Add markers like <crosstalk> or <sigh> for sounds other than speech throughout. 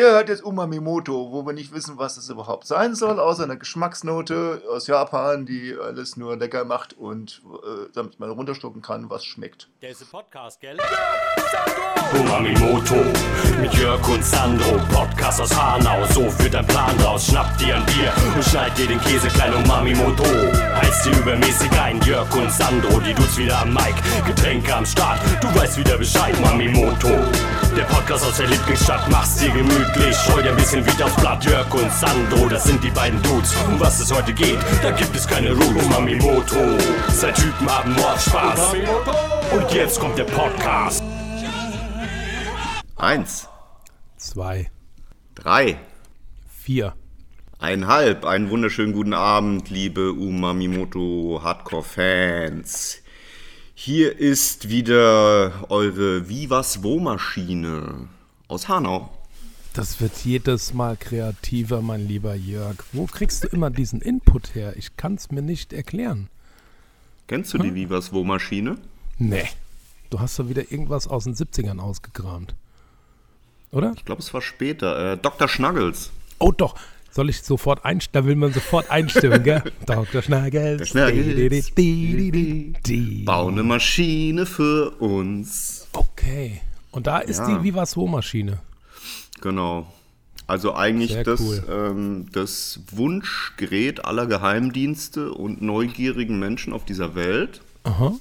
Ihr hört jetzt Umamimoto, wo wir nicht wissen, was das überhaupt sein soll, außer einer Geschmacksnote aus Japan, die alles nur lecker macht und äh, damit man runterschlucken kann, was schmeckt. Der ist ein Podcast, gell? Umamimoto mit Jörg und Sandro. Podcast aus Hanau, so wird dein Plan raus. Schnapp dir ein Bier und schneid dir den Käse klein Umamimoto. Heißt dir übermäßig ein Jörg und Sandro, die Dudes wieder am Mic. Getränke am Start, du weißt wieder Bescheid. Umamimoto, der Podcast aus der Lieblingsstadt. Mach's dir gemütlich, scheu dir ein bisschen Wied aufs Blatt. Jörg und Sandro, das sind die beiden Dudes. Um was es heute geht, da gibt es keine Ruhe. Umamimoto, zwei Typen haben Mordspaß. Und jetzt kommt der Podcast. Eins, Zwei, drei, vier. Eineinhalb. Einen wunderschönen guten Abend, liebe Umamimoto Hardcore-Fans. Hier ist wieder eure Vivas Wo-Maschine aus Hanau. Das wird jedes Mal kreativer, mein lieber Jörg. Wo kriegst du immer diesen Input her? Ich kann es mir nicht erklären. Kennst du die Vivas Wo-Maschine? Nee. Du hast doch wieder irgendwas aus den 70ern ausgekramt. Oder? Ich glaube, es war später. Äh, Dr. Schnuggles. Oh doch. Soll ich sofort einstimmen? Da will man sofort einstimmen, gell? <laughs> Dr. Schnaggels. Schnaggels. Di-di-di-di-di. Bau eine Maschine für uns. Okay. Und da ist Ja. die Viva Maschine. Genau. Also eigentlich Sehr das, cool. ähm, das Wunschgerät aller Geheimdienste und neugierigen Menschen auf dieser Welt. Aha.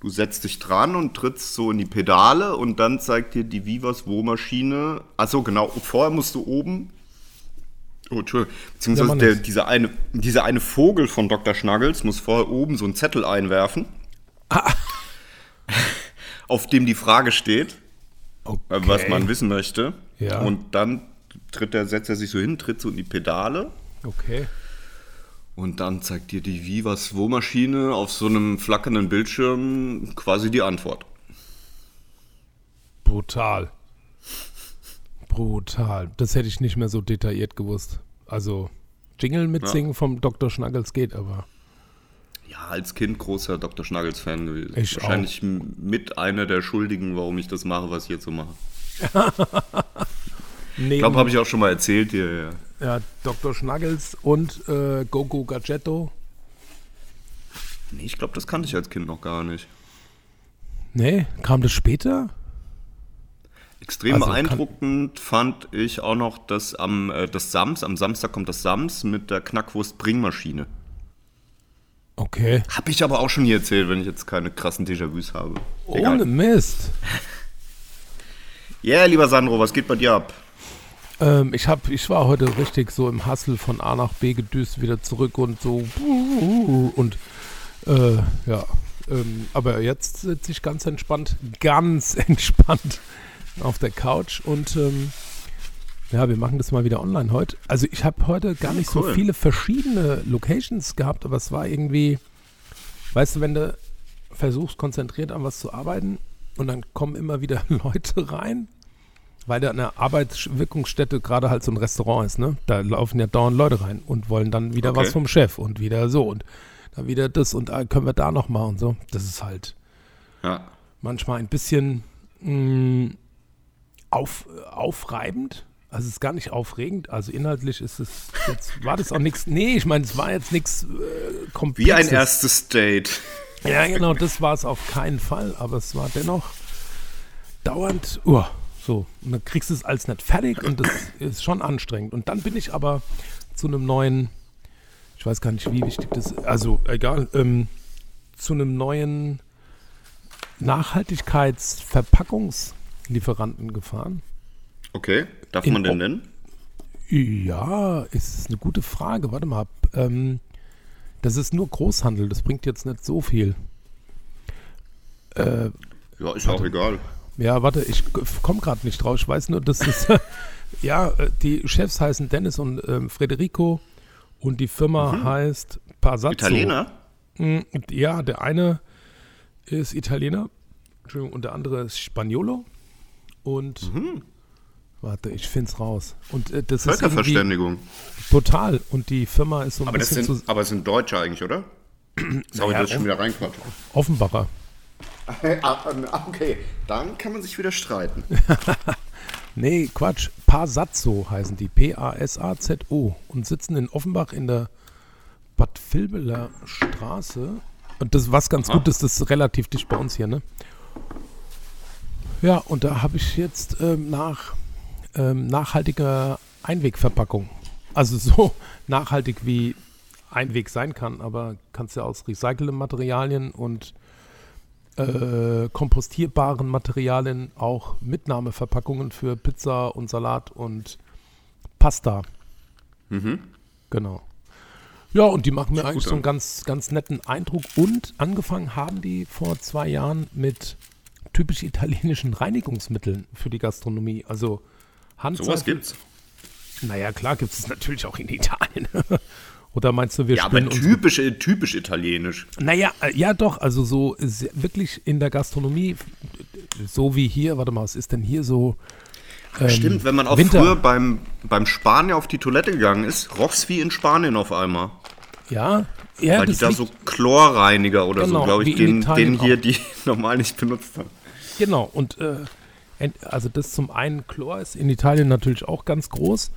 Du setzt dich dran und trittst so in die Pedale und dann zeigt dir die Vivas Wo-Maschine. Achso, genau. Vorher musst du oben. Oh, Entschuldigung. Beziehungsweise der, dieser, eine, dieser eine Vogel von Dr. Schnuggles muss vorher oben so einen Zettel einwerfen. Auf dem die Frage steht, Okay. äh, was man wissen möchte. Ja. Und dann tritt er, setzt er sich so hin, tritt so in die Pedale. Okay. Und dann zeigt dir die Vivas Wo-Maschine auf so einem flackernden Bildschirm quasi die Antwort. Brutal. Brutal. Das hätte ich nicht mehr so detailliert gewusst. Also, Jingle mitsingen vom Dr. Schnaggels geht, aber Ja, als Kind großer Dr. Schnuggles-Fan gewesen. Ich Wahrscheinlich m- mit einer der Schuldigen, warum ich das mache, was ich jetzt so mache. <laughs> Ich glaube, habe ich auch schon mal erzählt hier. Ja. ja, Dr. Schnaggels und äh, Gogo Gadgetto. Nee, ich glaube, das kannte ich als Kind noch gar nicht. Nee, kam das später? Extrem Also beeindruckend fand ich auch noch, dass am äh, das Sams, am Samstag kommt das Sams mit der Knackwurst-Bringmaschine. Okay. Habe ich aber auch schon hier erzählt, wenn ich jetzt keine krassen Déjà-vus habe. Ohne Egal. Mist. Ja, lieber Sandro, was geht bei dir ab? Ähm, ich, hab, ich war heute richtig so im Hassel von A nach B gedüst, wieder zurück und so. Und äh, ja. Ähm, aber jetzt sitze ich ganz entspannt, ganz <laughs> entspannt auf der Couch und ähm, ja, wir machen das mal wieder online heute. Also ich habe heute gar nicht so cool. viele verschiedene Locations gehabt, aber es war irgendwie, weißt du, wenn du versuchst konzentriert an was zu arbeiten und dann kommen immer wieder <laughs> Leute rein, weil da eine Arbeitswirkungsstätte gerade halt so ein Restaurant ist, ne? Da laufen ja dauernd Leute rein und wollen dann wieder Okay. was vom Chef und wieder so und dann wieder das und ah, können wir da noch mal und so. Das ist halt Ja. manchmal ein bisschen mh, auf, aufreibend. Also es ist gar nicht aufregend. Also inhaltlich ist es jetzt war das auch nichts. Nee, ich meine, es war jetzt nichts äh, komplexes. Wie ein erstes Date. Ja, genau, das war es auf keinen Fall, aber es war dennoch dauernd, uh, so, und dann kriegst du es als nicht fertig und das ist schon anstrengend. Und dann bin ich aber zu einem neuen, ich weiß gar nicht, wie wichtig das ist, also egal, ähm, zu einem neuen Nachhaltigkeitsverpackungslieferanten gefahren. Okay, darf In man den nennen? Ja, ist eine gute Frage. Warte mal. Ähm, das ist nur Großhandel, das bringt jetzt nicht so viel. Äh, Ja, ist auch egal. Ja, warte, ich komme gerade nicht drauf. Ich weiß nur, dass es. <laughs> ja, äh, die Chefs heißen Dennis und ähm, Federico und die Firma heißt Pasazzo. Italiener? Mm, Ja, der eine ist Italiener Entschuldigung, und der andere ist Spaniolo. Und warte, ich finde es raus. Und äh, das ist Völkerverständigung. total. Und die Firma ist so ein Aber das bisschen sind, zu aber es sind Deutsche eigentlich, oder? <clears throat> Sorry, das ist schon wieder reinquatscht. Offenbacher. <laughs> Okay, dann kann man sich wieder streiten. <laughs> Nee, Quatsch. Pa Pasazzo heißen die, P-A-S-A-Z-O und sitzen in Offenbach in der Bad Vilbeler Straße. Und das, was ganz gut ist, das ist relativ dicht bei uns hier, ne? Ja, und da habe ich jetzt ähm, nach ähm, nachhaltiger Einwegverpackung. Also so <laughs> nachhaltig wie Einweg sein kann, aber kannst ja aus recycelten Materialien und äh, kompostierbaren Materialien auch Mitnahmeverpackungen für Pizza und Salat und Pasta. Mhm. Genau. Ja, und die machen mir eigentlich so einen an. ganz, ganz netten Eindruck. Und angefangen haben die vor zwei Jahren mit typisch italienischen Reinigungsmitteln für die Gastronomie. Also Handseife. Sowas gibt's. Naja, klar gibt es natürlich auch in Italien. <laughs> Oder meinst du, wir Ja, aber typisch, äh, typisch italienisch. naja, äh, ja doch, also so wirklich in der Gastronomie, so wie hier, warte mal, was ist denn hier so? ähm, Stimmt, wenn man auch Winter. früher beim, beim Spanier auf die Toilette gegangen ist, roch's wie in Spanien auf einmal. Ja, ja, Weil die da so Chlorreiniger oder Genau, so, glaube ich, den, den hier auch. die <laughs> normal nicht benutzt haben. Genau, und äh, also das zum einen, Chlor ist in Italien natürlich auch ganz groß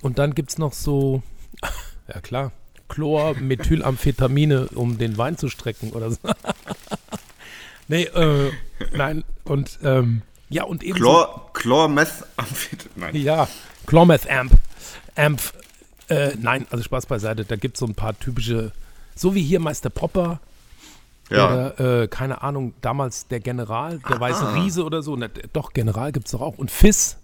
und dann gibt es noch so, <laughs> ja klar, Chlor, Methylamphetamine, um den Wein zu strecken oder so. <laughs> nee, äh, nein, und ähm, ja, und eben Chlor, Chlormeth, nein. Ja, Clometh Amp. Amp. Äh, nein, also Spaß beiseite. Da gibt es so ein paar typische, so wie hier Meister Popper Ja, oder, äh, keine Ahnung, damals der General, der Ah. weiße Riese oder so. Na, doch, General gibt es doch auch. Und Fizz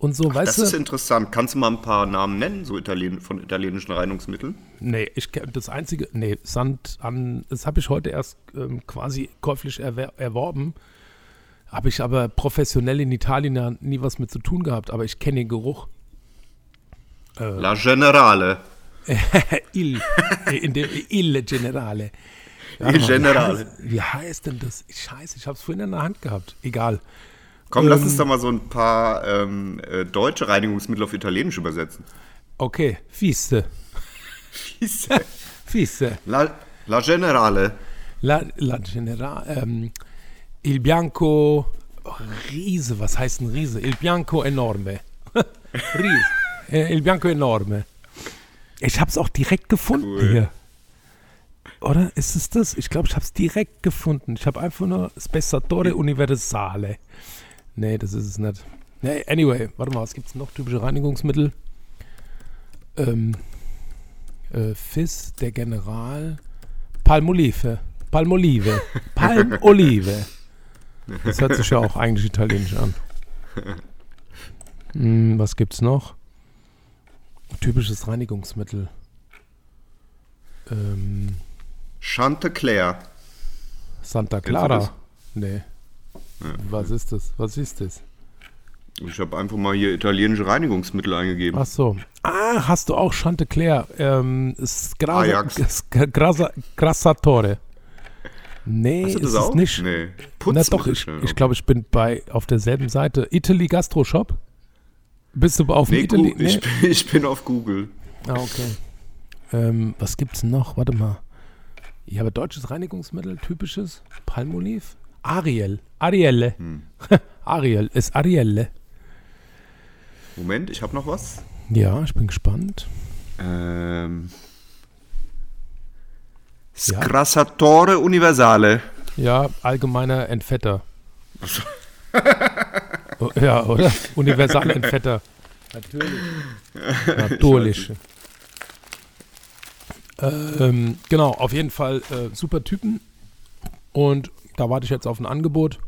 und so, das weißt ist du? interessant. Kannst du mal ein paar Namen nennen, so Italien, von italienischen Reinigungsmitteln? Nee, ich das einzige, nee, Sand an, das habe ich heute erst ähm, quasi käuflich erwer erworben. Habe ich aber professionell in Italien ja nie was mit zu tun gehabt, aber ich kenne den Geruch. La Generale. <laughs> Il, äh, in dem, Il Generale. Il Generale. Wie heißt denn das? Scheiße, ich habe es vorhin in der Hand gehabt. Egal. Komm, lass uns Ähm, da mal so ein paar ähm, äh, deutsche Reinigungsmittel auf Italienisch übersetzen. Okay, Fisse. Fisse. <laughs> La, La Generale. La, la Generale. Ähm, Il Bianco. Oh, Riese, was heißt ein Riese? Il Bianco enorme. <laughs> Riese. Äh, Il Bianco enorme. Ich habe es auch direkt gefunden Cool. hier. Oder ist es das? Ich glaube, ich habe es direkt gefunden. Ich habe einfach nur Spessatore Universale. Nee, das ist es nicht. Nee, anyway, warte mal, was gibt es noch? Typische Reinigungsmittel. Ähm, äh, Fizz, der General. Palmolive. Palmolive. <laughs> Palmolive. <laughs> Das hört sich ja auch eigentlich italienisch an. Hm, was gibt's noch? Typisches Reinigungsmittel. Ähm, Chantecler. Santa Clara. Nee. Was ist das? Was ist das? Ich habe einfach mal hier italienische Reinigungsmittel eingegeben. Ach so. Ah, hast du auch Chantecler. Ähm, Scrasa, Ajax. Grasa, Grassatore. Nee, Hast du das ist auch? nicht. Nee. Na doch, ich, ich glaube, ich bin bei auf derselben Seite. Italy Gastro Shop. Bist du auf Nee, Italy? Gu- ich, bin, <laughs> ich bin auf Google. Ah, okay. Ähm, was gibt's noch? Warte mal. Ich habe deutsches Reinigungsmittel, typisches. Palmolive. Ariel. Arielle. Hm. <laughs> Ariel ist Arielle. Moment, ich habe noch was. Ja, ich bin gespannt. Ähm, Ja. Scrassatore Universale. Ja, allgemeiner Entfetter. <laughs> Oh, ja, oder? Universale Entfetter. Natürlich. Natürlich. Ähm, genau, auf jeden Fall äh, super Typen. Und da warte ich jetzt auf ein Angebot,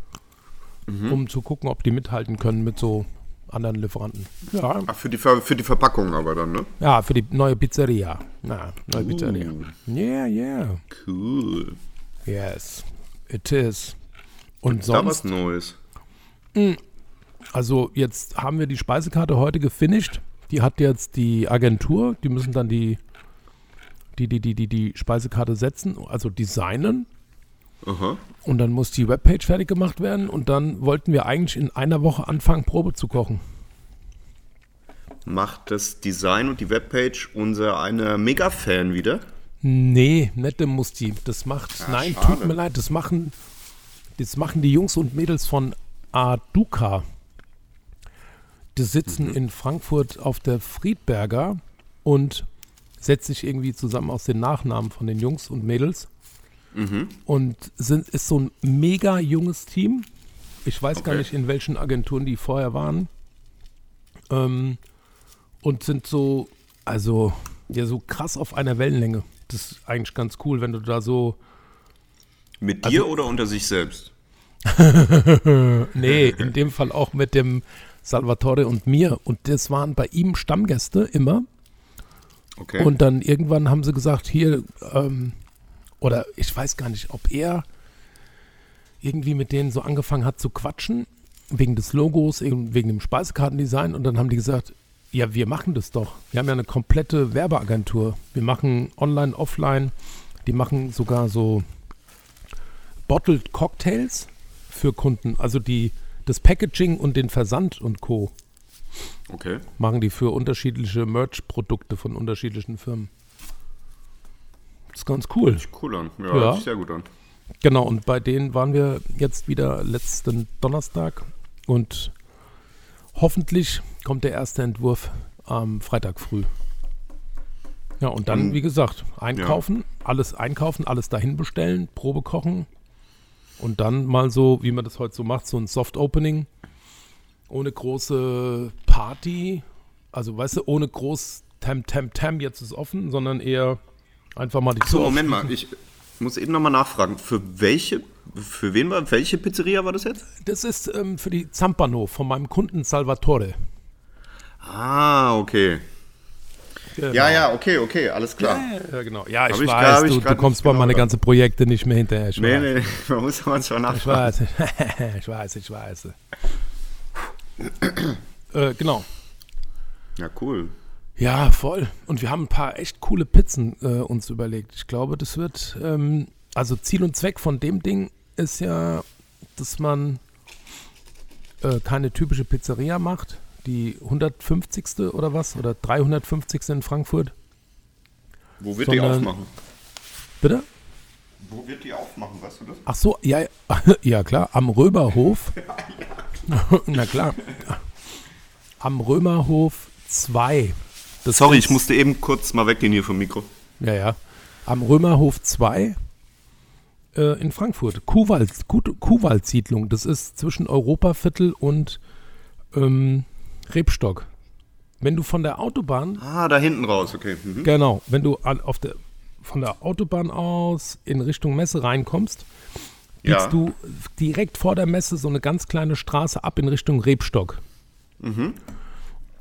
um zu gucken, ob die mithalten können mit so anderen Lieferanten. Ja, Ach, für die, Ver für die Verpackung aber dann, ne? ja für die neue Pizzeria. Ja, neue Pizzeria. Yeah, yeah. Cool. Yes, it is. Und Da was sonst, Neues. also jetzt haben wir die Speisekarte heute gefinisht. Die hat jetzt die Agentur, die müssen dann die, die, die, die, die, die Speisekarte setzen, also designen. Aha. Und dann muss die Webpage fertig gemacht werden und dann wollten wir eigentlich in einer Woche anfangen, Probe zu kochen. Macht das Design und die Webpage unser einer Mega-Fan wieder? Nee, nette Musti. Das macht, Ah, nein, schade. tut mir leid, das machen, das machen die Jungs und Mädels von Aduka. Die sitzen in Frankfurt auf der Friedberger und setzt sich irgendwie zusammen aus den Nachnamen von den Jungs und Mädels. Und sind, ist so ein mega junges Team. Ich weiß gar Okay. nicht, in welchen Agenturen die vorher waren. Ähm, und sind so, also, ja, so krass auf einer Wellenlänge. Das ist eigentlich ganz cool, wenn du da so. Mit Also dir oder unter sich selbst? <laughs> Nee, in dem Fall auch mit dem Salvatore und mir. Und das waren bei ihm Stammgäste immer. Okay. Und dann irgendwann haben sie gesagt, hier, ähm, oder ich weiß gar nicht, ob er irgendwie mit denen so angefangen hat zu quatschen, wegen des Logos, wegen dem Speisekartendesign. Und dann haben die gesagt, ja, wir machen das doch. Wir haben ja eine komplette Werbeagentur. Wir machen online, offline. Die machen sogar so Bottled Cocktails für Kunden. Also die, das Packaging und den Versand und Co. okay. machen die für unterschiedliche Merch-Produkte von unterschiedlichen Firmen. Das ist ganz cool. Cool an. Ja, Ja. hört sich sehr gut an. Genau, und bei denen waren wir jetzt wieder letzten Donnerstag und hoffentlich kommt der erste Entwurf am Freitag früh. Ja, und dann, wie gesagt, einkaufen, alles einkaufen, alles dahin bestellen, Probe kochen und dann mal so, wie man das heute so macht, so ein Soft-Opening ohne große Party, also weißt du, ohne groß Tam Tam Tam, jetzt ist offen, sondern eher einfach mal die So, Tür Moment mal. Ich muss eben nochmal nachfragen. Für welche, für wen war, welche Pizzeria war das jetzt? Das ist ähm, für die Zampano von meinem Kunden Salvatore. Ah, okay. Genau. Ja, ja, okay, okay, alles klar. Ja, genau. Ja, ich ich- weiß, ich du, du kommst bei genau meine ganzen Projekte nicht mehr hinterher. Ich Nee, weiß. nee, <laughs> man muss manchmal Ich nachfragen. weiß, <laughs> ich weiß, ich weiß. Äh, genau. Ja, cool. Ja, voll. Und wir haben ein paar echt coole Pizzen äh, uns überlegt. Ich glaube, das wird, ähm, also Ziel und Zweck von dem Ding ist ja, dass man äh, keine typische Pizzeria macht, die 150. oder was, oder 350. in Frankfurt. Wo wird die Sondern- aufmachen? Bitte? Wo wird die aufmachen, weißt du das? Ach so, ja, ja <laughs> klar, am Römerhof. <laughs> <laughs> Na klar. Am Römerhof 2. Das Sorry, ich musste eben kurz mal weggehen hier vom Mikro. Ja, ja. Am Römerhof 2 äh, in Frankfurt. Kuhwald, Kuh, Kuhwaldsiedlung. Das ist zwischen Europaviertel und ähm, Rebstock. Wenn du von der Autobahn Ah, da hinten raus, okay. Mhm. Genau, wenn du an, auf der, von der Autobahn aus in Richtung Messe reinkommst, biegst Ja. du direkt vor der Messe so eine ganz kleine Straße ab in Richtung Rebstock.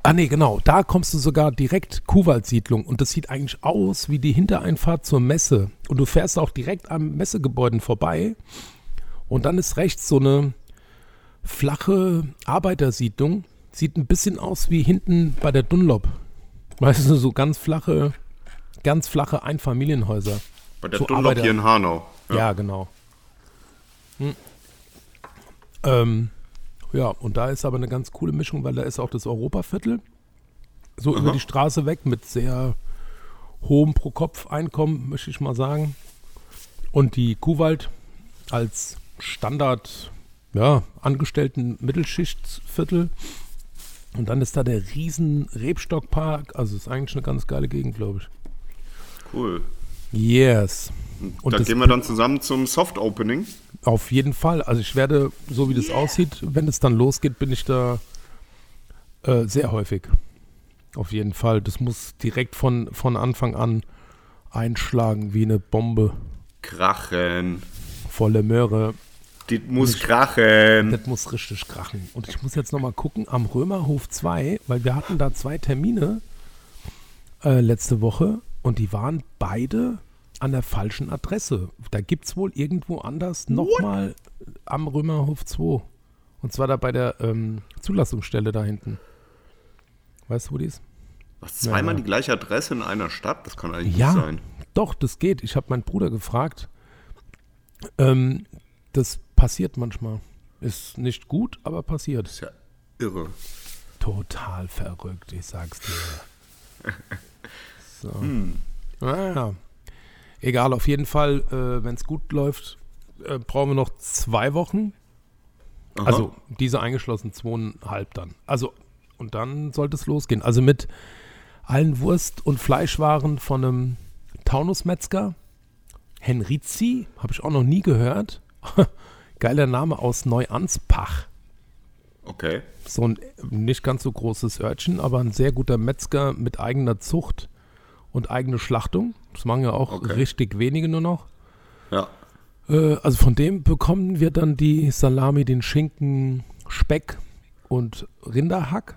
Ah nee, genau, da kommst du sogar direkt Kuhwaldsiedlung und das sieht eigentlich aus wie die Hintereinfahrt zur Messe. Und du fährst auch direkt am Messegebäuden vorbei und dann ist rechts so eine flache Arbeitersiedlung. Sieht ein bisschen aus wie hinten bei der Dunlop. Weißt du, so ganz flache, ganz flache Einfamilienhäuser. Bei der So Dunlop Arbeiter- hier in Hanau. Ja, genau. Hm. Ähm, ja, und da ist aber eine ganz coole Mischung, weil da ist auch das Europaviertel. So über die Straße weg mit sehr hohem Pro-Kopf-Einkommen, möchte ich mal sagen. Und die Kuhwald als Standard, ja, Angestellten Mittelschichtsviertel. Und dann ist da der riesen Rebstockpark. Also ist eigentlich eine ganz geile Gegend, glaube ich. Cool. Yes. Und da gehen wir dann zusammen zum Soft Opening. Auf jeden Fall. Also ich werde, so wie das aussieht, wenn es dann losgeht, bin ich da äh, sehr häufig. Auf jeden Fall. Das muss direkt von, von Anfang an einschlagen wie eine Bombe. Krachen. Volle Möhre. Die muss krachen. Das muss richtig krachen. Und ich muss jetzt nochmal gucken, am Römerhof 2, weil wir hatten da zwei Termine äh, letzte Woche und die waren beide an der falschen Adresse. Da gibt es wohl irgendwo anders nochmal am Römerhof 2. Und zwar da bei der ähm, Zulassungsstelle da hinten. Weißt du, wo die ist? Was, zweimal Ja. die gleiche Adresse in einer Stadt? Das kann eigentlich Ja, nicht sein. doch, das geht. Ich habe meinen Bruder gefragt. Ähm, das passiert manchmal. Ist nicht gut, aber passiert. ist ja irre. Total verrückt, ich sag's dir. <laughs> So. Naja. Egal, auf jeden Fall, äh, wenn es gut läuft, äh, brauchen wir noch zwei Wochen. Aha. Also diese eingeschlossen zweieinhalb dann. Also Und dann sollte es losgehen. Also mit allen Wurst- und Fleischwaren von einem Taunusmetzger. Henrizi, habe ich auch noch nie gehört. <laughs> Geiler Name aus Neuanspach. Okay. So ein nicht ganz so großes Örtchen, aber ein sehr guter Metzger mit eigener Zucht und eigene Schlachtung. Das machen ja auch Okay. richtig wenige nur noch. Ja. Äh, also von dem bekommen wir dann die Salami, den Schinken, Speck und Rinderhack.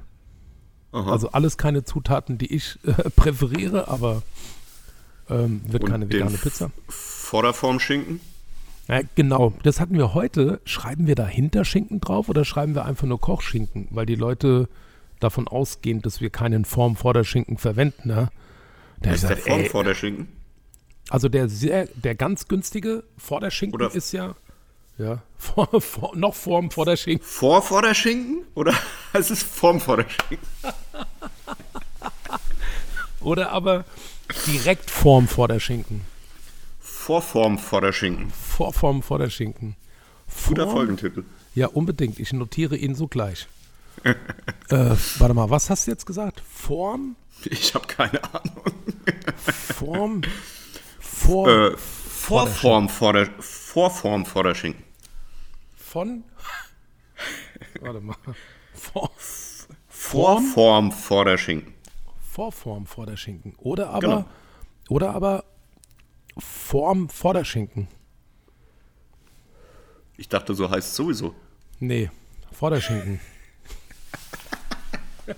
Aha. Also alles keine Zutaten, die ich äh, <laughs> präferiere, aber ähm, wird Und keine vegane Pizza. Vorderform Schinken? Ja, genau, das hatten wir heute. Schreiben wir dahinter Schinken drauf oder schreiben wir einfach nur Kochschinken? Weil die Leute davon ausgehen, dass wir keinen Form vor der Schinken verwenden. Ne? Der ist der sagt, Form ey, vor der Schinken? also der sehr, der ganz günstige vor der Schinken Oder- ist ja, ja <laughs> vor, vor, noch Form vor der Schinken. Vor vor der Schinken? Oder <laughs> es ist Form vor der Schinken? Oder aber direkt Form vor der Schinken. Vorform vor der Schinken. Vorform vor der Schinken. Guter Folgentitel. Ja, unbedingt. Ich notiere ihn sogleich. <laughs> äh, warte mal, was hast du jetzt gesagt? Form, Ich habe keine Ahnung. Form, Form Äh, Vorform vor der Vorform vor der Schinken. von. Warte mal. Vor, Vorform vor der Schinken. Vorform vor der Schinken. Oder aber, Genau. oder aber Form vor der Schinken. Ich dachte, so heißt es sowieso. Nee, vor der Schinken. <laughs>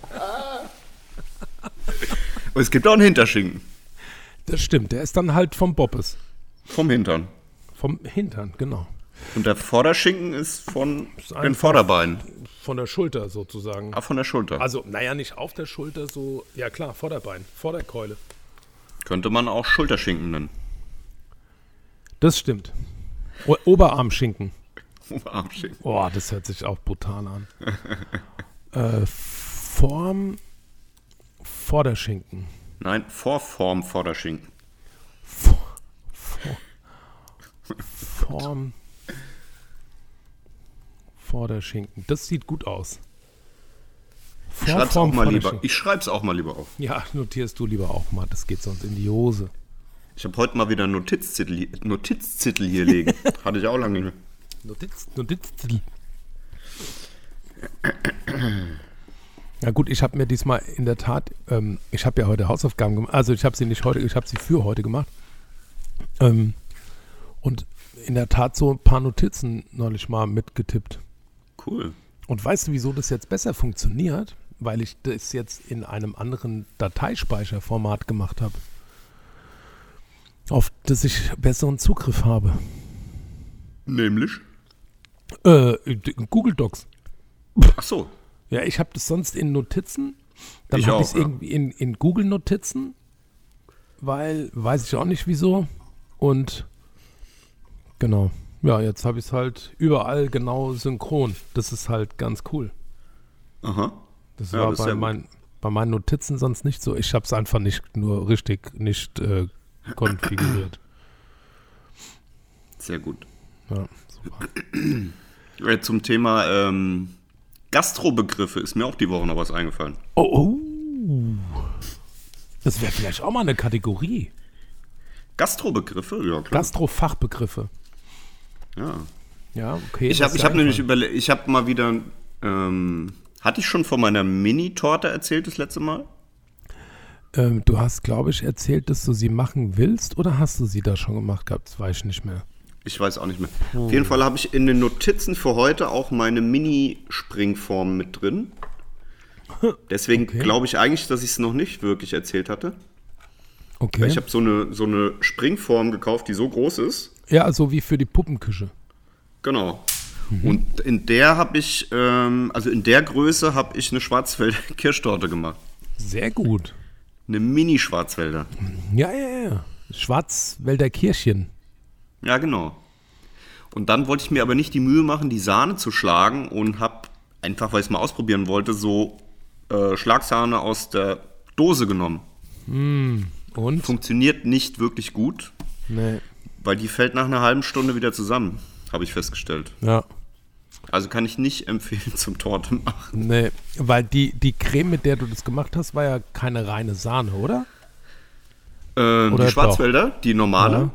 Und es gibt auch einen Hinterschinken. Das stimmt, der ist dann halt vom Boppes. Vom Hintern. Vom Hintern, genau. Und der Vorderschinken ist von den einfach- Vorderbeinen. Von der Schulter sozusagen. Ah, von der Schulter. Also, naja, nicht auf der Schulter, so, ja klar, Vorderbein, Vorderkeule. Könnte man auch Schulterschinken nennen. Das stimmt. O Oberarmschinken. Armschinken. Oh, das hört sich auch brutal an. <laughs> äh, Form Vorderschinken. Nein, Vorform vor der Schinken. Vor, vor, Form Vorderschinken. Das sieht gut aus. Ich schreib's auch mal lieber. Vorderschinken. Ich schreib's auch mal lieber auf. Ja, notierst du lieber auch mal. Das geht sonst in die Hose. Ich habe heute mal wieder einen Notizzettel, hier- Notizzettel hier liegen. <laughs> Hatte ich auch lange nicht mehr. Notiz, Notizzettel. Ja gut, ich habe mir diesmal in der Tat, ähm, ich habe ja heute Hausaufgaben gemacht, also ich habe sie nicht heute, ich habe sie für heute gemacht. Ähm, und in der Tat so ein paar Notizen neulich mal mitgetippt. Cool. Und weißt du, wieso das jetzt besser funktioniert? Weil ich das jetzt in einem anderen Dateispeicherformat gemacht habe. Auf das ich besseren Zugriff habe. Nämlich? Äh, Google Docs. Ach so. Ja, ich habe das sonst in Notizen. Dann habe ich es ja. irgendwie in, in Google Notizen, weil weiß ich auch nicht wieso. Und genau. Ja, jetzt habe ich es halt überall genau synchron. Das ist halt ganz cool. Aha. Das Ja, war das bei, ja mein, bei meinen Notizen sonst nicht so. Ich habe es einfach nicht nur richtig nicht äh, konfiguriert. Sehr gut. Ja, super. Äh, Zum Thema ähm, Gastrobegriffe ist mir auch die Woche noch was eingefallen. Oh, oh. Das wäre vielleicht auch mal eine Kategorie. Gastrobegriffe? Ja, klar. Gastrofachbegriffe. ja. Ja, okay. Ich habe hab nämlich überlegt, ich habe mal wieder, ähm, hatte ich schon von meiner Mini-Torte erzählt das letzte Mal? Ähm, du hast, glaube ich, erzählt, dass du sie machen willst oder hast du sie da schon gemacht gehabt? Das weiß ich nicht mehr. Ich weiß auch nicht mehr. Auf jeden Fall habe ich in den Notizen für heute auch meine Mini-Springform mit drin. <laughs> Deswegen Okay. glaube ich eigentlich, dass ich es noch nicht wirklich erzählt hatte. Okay. Ich habe so eine, so eine Springform gekauft, die so groß ist. ja, so wie für die Puppenküche. Genau. Und in der habe ich, ähm, also in der Größe habe ich eine Schwarzwälder <laughs> Kirschtorte gemacht. Sehr gut. Eine Mini-Schwarzwälder. Ja, ja, ja. Schwarzwälder Kirchen. Ja, genau. Und dann wollte ich mir aber nicht die Mühe machen, die Sahne zu schlagen und habe einfach, weil ich es mal ausprobieren wollte, so äh, Schlagsahne aus der Dose genommen. Und? Funktioniert nicht wirklich gut, Nee. weil die fällt nach einer halben Stunde wieder zusammen, habe ich festgestellt. Ja. Also kann ich nicht <laughs> empfehlen zum Torte machen. Nee, weil die, die Creme, mit der du das gemacht hast, war ja keine reine Sahne, oder? Ähm, Oder die Schwarzwälder, die normale, Ja.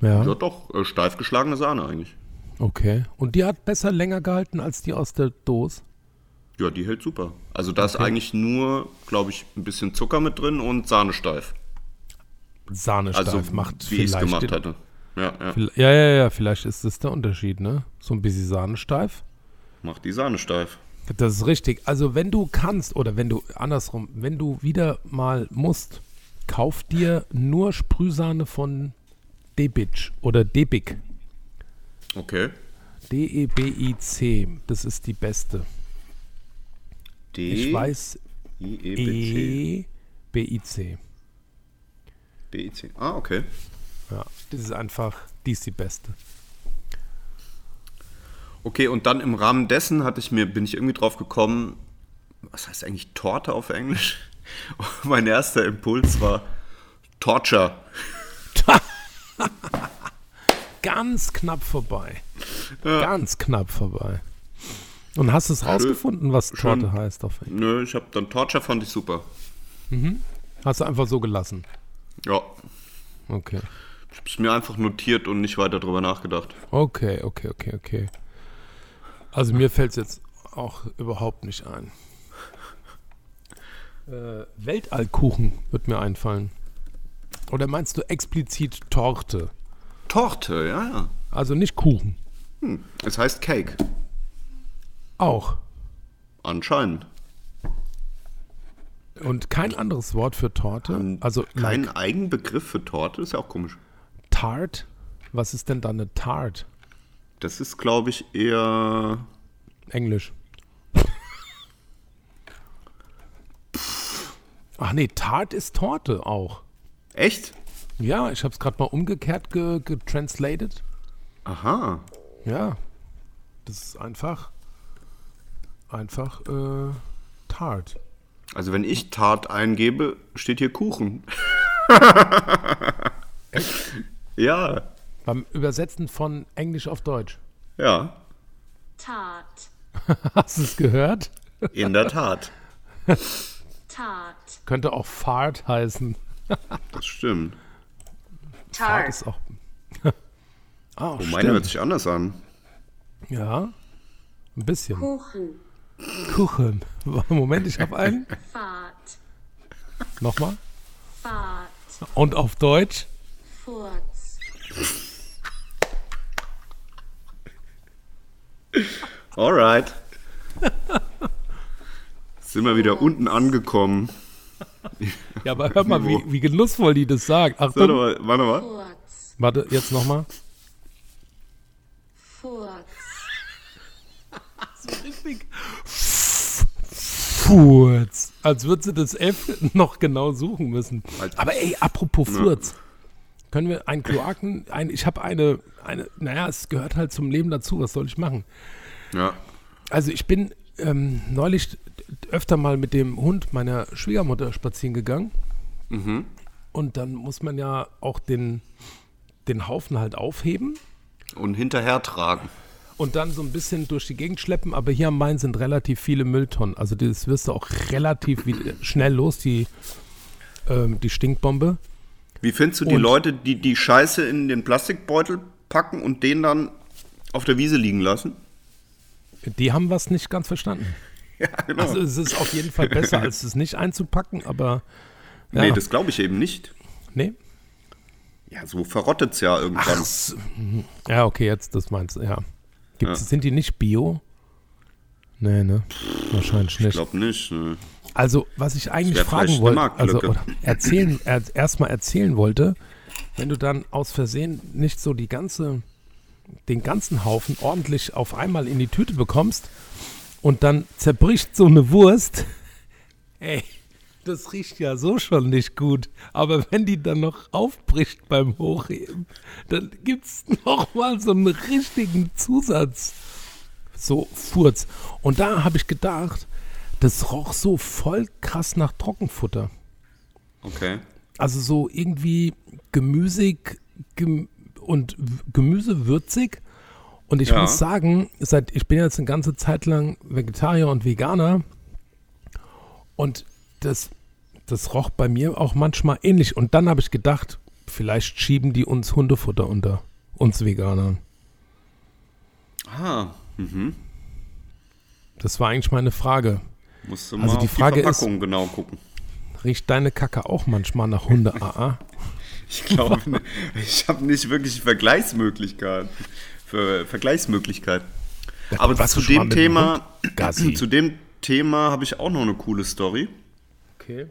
Ja, doch, äh, steif geschlagene Sahne eigentlich. Okay. Und die hat besser länger gehalten als die aus der Dose? Ja, die hält super. Also da ist Okay. eigentlich nur, glaube ich, ein bisschen Zucker mit drin und Sahne steif. Sahne steif Also macht wie ich es gemacht den- hatte. Ja, ja. Ja, ja, ja, vielleicht ist das der Unterschied, ne? So ein bisschen Sahne steif. Macht die Sahne steif. Das ist richtig. Also wenn du kannst oder wenn du andersrum, wenn du wieder mal musst, kauf dir nur Sprühsahne von Debic oder Debic. Okay. D-E-B-I-C. Das ist die beste. D Ich weiß E-B-I-C. B I C. Ah, okay. Ja, das ist einfach, die ist die beste. Okay, und dann im Rahmen dessen hatte ich mir, bin ich irgendwie drauf gekommen, was heißt eigentlich Torte auf Englisch? <laughs> mein erster Impuls war Torture. Ganz knapp vorbei. Ganz knapp vorbei. Und hast du es rausgefunden, was Torte schön. heißt auf Englisch? Nö, ich habe dann Torture fand ich super. Hast du einfach so gelassen? Ja, Okay. ich habe es mir einfach notiert und nicht weiter drüber nachgedacht. Okay, okay, okay, okay. Also mir fällt es jetzt auch überhaupt nicht ein. Äh, Weltallkuchen wird mir einfallen. Oder meinst du explizit Torte? Torte, ja, ja. Also nicht Kuchen. Es heißt Cake. Auch. Anscheinend. Und kein anderes Wort für Torte? Also Kein like Eigenbegriff für Torte, ist ja auch komisch. Tart? Was ist denn dann eine Tart? Das ist, glaube ich, eher. Englisch. Ach nee, Tart ist Torte auch. Echt? Ja, ich habe es gerade mal umgekehrt ge getranslated. Aha. Ja, das ist einfach, einfach äh, Tart. Also, wenn ich Tart eingebe, steht hier Kuchen. <laughs> ja, Beim Übersetzen von Englisch auf Deutsch. ja, Tart, <laughs> Hast du es gehört? in der Tat. Tart, Könnte auch Fart heißen. Das stimmt. Tart, ist auch. ah, <laughs> Oh, meine hört sich anders an. Ja, ein bisschen. Kuchen, Kuchen. <laughs> Moment, ich habe einen. Fahrt, Nochmal. Fahrt, Und auf Deutsch. Furz, Alright. <laughs> Sind wir wieder unten angekommen. Ja, aber hör mal, wie, wie genussvoll die das sagt. Warte Achtung. mal, warte mal. Furz, Warte, jetzt nochmal. Furz, <laughs> Furz. Als würde sie das F noch genau suchen müssen. Aber ey, apropos Furz. Können wir ein Kloaken, ein, ich habe eine, eine, naja, es gehört halt zum Leben dazu, was soll ich machen? Ja. Also ich bin ähm, neulich öfter mal mit dem Hund meiner Schwiegermutter spazieren gegangen. Und dann muss man ja auch den, den Haufen halt aufheben Und hinterher tragen. und dann so ein bisschen durch die Gegend schleppen. Aber hier am Main sind relativ viele Mülltonnen. Also das wirst du auch relativ schnell los, die, ähm, die Stinkbombe. Wie findest du die Und- Leute, die die Scheiße in den Plastikbeutel packen und den dann auf der Wiese liegen lassen? Die haben was nicht ganz verstanden. Ja, genau. Also es ist auf jeden Fall <laughs> besser, als es nicht einzupacken, aber ja, Nee, das glaube ich eben nicht. nee. Ja, so verrottet es ja irgendwann. Mhm. Ja, okay, jetzt das meinst du, ja. Gibt's, Ja. Sind die nicht bio? Nee, ne? Wahrscheinlich ich nicht. glaube nicht. Ne. Also, was ich eigentlich fragen wollte, also erzählen, er, erstmal erzählen wollte, wenn du dann aus Versehen nicht so die ganze, den ganzen Haufen ordentlich auf einmal in die Tüte bekommst und dann zerbricht so eine Wurst, <laughs> ey, das riecht ja so schon nicht gut. Aber wenn die dann noch aufbricht beim Hochheben, dann gibt es <laughs> nochmal so einen richtigen Zusatz. So Furz. Und da habe ich gedacht, das roch so voll krass nach Trockenfutter. Okay. Also so irgendwie gemüsig gem und w- Gemüse würzig Und ich Ja. muss sagen, seit ich bin jetzt eine ganze Zeit lang Vegetarier und Veganer und das, das roch bei mir auch manchmal ähnlich. Und dann habe ich gedacht, vielleicht schieben die uns Hundefutter unter, uns Veganern. Ah, mhm. Das war eigentlich meine Frage. Musst du Also mal die auf Frage die ist- Verpackung genau gucken. Riecht deine Kacke auch manchmal nach Hunde-AA? <laughs> Ich glaube, ich habe nicht wirklich Vergleichsmöglichkeiten. Für Vergleichsmöglichkeit. Aber warst zu dem Thema, Hund <clears throat> zu dem Thema habe ich auch noch eine coole Story. Okay.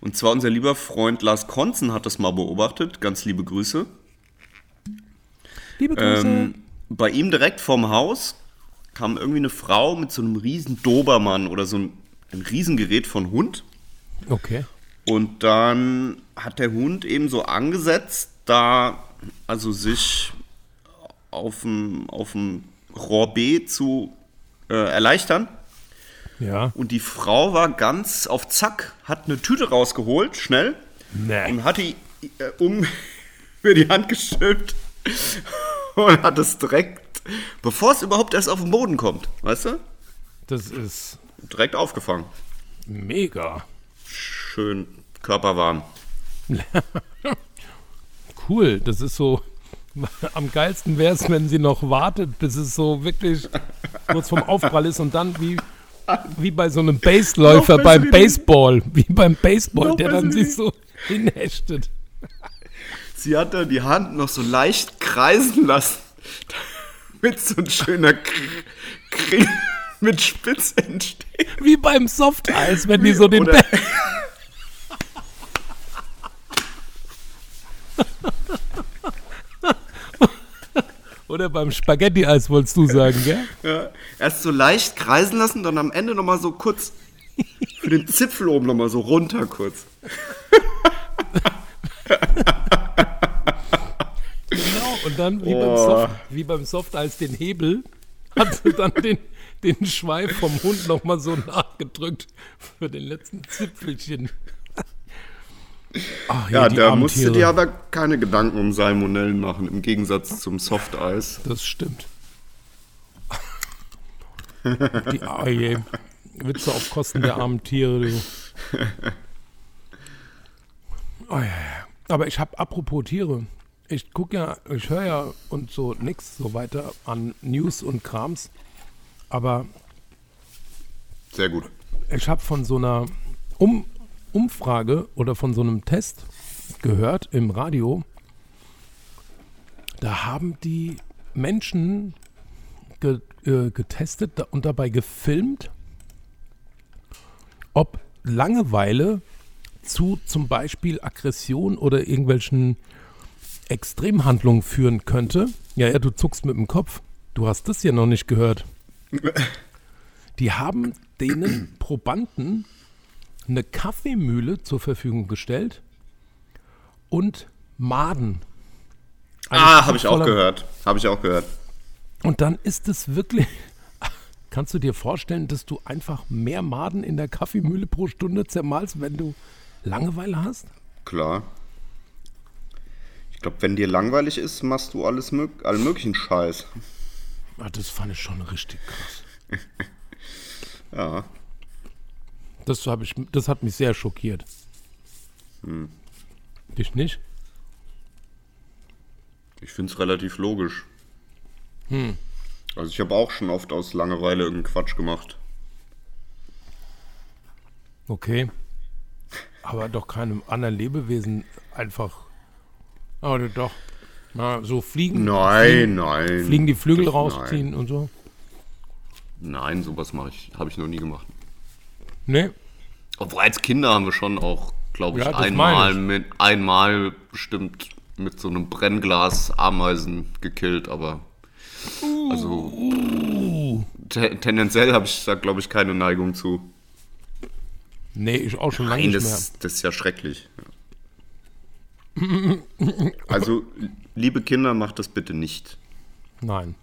Und zwar unser lieber Freund Lars Konzen hat das mal beobachtet. Ganz liebe Grüße. Liebe Grüße. Ähm, bei ihm direkt vorm Haus kam irgendwie eine Frau mit so einem riesen Dobermann oder so ein, ein Riesengerät von Hund. okay. Und dann hat der Hund eben so angesetzt, da also sich auf dem, auf dem Rohr B zu äh, erleichtern. Ja. Und die Frau war ganz auf Zack, hat eine Tüte rausgeholt, schnell, Nee. und hat die äh, um <laughs> mir die Hand gestülpt <laughs> und hat es direkt, bevor es überhaupt erst auf den Boden kommt, weißt du? Das ist Direkt aufgefangen. mega. Schön körperwarm. <laughs> Cool. Das ist so. <laughs> Am geilsten wäre es, wenn sie noch wartet, bis es so wirklich kurz vom Aufprall ist und dann wie, wie bei so einem Baseläufer beim Baseball. Wie beim Baseball, der dann sich so hinhechtet. Sie hat dann die Hand noch so leicht kreisen lassen, <laughs> damit so ein schöner Kr- Kringel <laughs> mit Spitz entsteht. Wie beim Softeis, wenn die so den. Oder- Oder beim Spaghetti-Eis wolltest du sagen, gell? Ja, erst so leicht kreisen lassen, dann am Ende nochmal so kurz für den Zipfel oben nochmal so runter kurz. Genau, und dann wie, beim, Oh. Soft, wie beim Softeis den Hebel, hat sie dann den, den Schweif vom Hund nochmal so nachgedrückt für den letzten Zipfelchen. Ach, Ja, da musst du dir aber keine Gedanken um Salmonellen machen, im Gegensatz zum Softeis. Das stimmt. Die, oh je. Witze auf Kosten der armen Tiere. Oh, ja. Aber ich habe, apropos Tiere, ich gucke ja, ich höre ja und so nix so weiter an News und Krams. Aber Sehr gut. ich habe von so einer um Umfrage oder von so einem Test gehört im Radio. Da haben die Menschen ge äh, getestet und dabei gefilmt, ob Langeweile zu zum Beispiel Aggression oder irgendwelchen Extremhandlungen führen könnte. Ja, ja, du zuckst mit dem Kopf. Du hast das ja noch nicht gehört. <laughs> Die haben denen Probanden eine Kaffeemühle zur Verfügung gestellt und Maden. Eine Ah, habe ich auch gehört. Habe ich auch gehört. Und dann ist es wirklich. <laughs> Kannst du dir vorstellen, dass du einfach mehr Maden in der Kaffeemühle pro Stunde zermalst, wenn du Langeweile hast? Klar. Ich glaube, wenn dir langweilig ist, machst du alles mög allen möglichen Scheiß. Ah, das fand ich schon richtig krass. <laughs> Ja. Das, ich, das hat mich sehr schockiert. Dich nicht? Ich finde es relativ logisch. Also ich habe auch schon oft aus Langeweile irgendeinen Quatsch gemacht. Okay. Aber doch keinem anderen Lebewesen einfach. Oder doch. Na, so fliegen. Nein, nein. Fliegen die Flügel Das- rausziehen und so. Nein, nein sowas mache ich, habe ich noch nie gemacht. Nee. Obwohl als Kinder haben wir schon auch, glaube ich, Ja, einmal meine mit einmal bestimmt mit so einem Brennglas Ameisen gekillt, aber also te tendenziell habe ich da glaube ich keine Neigung zu. Nee, ich auch schon lange Nein, nicht mehr. das, das ist ja schrecklich. Also, liebe Kinder, macht das bitte nicht. Nein.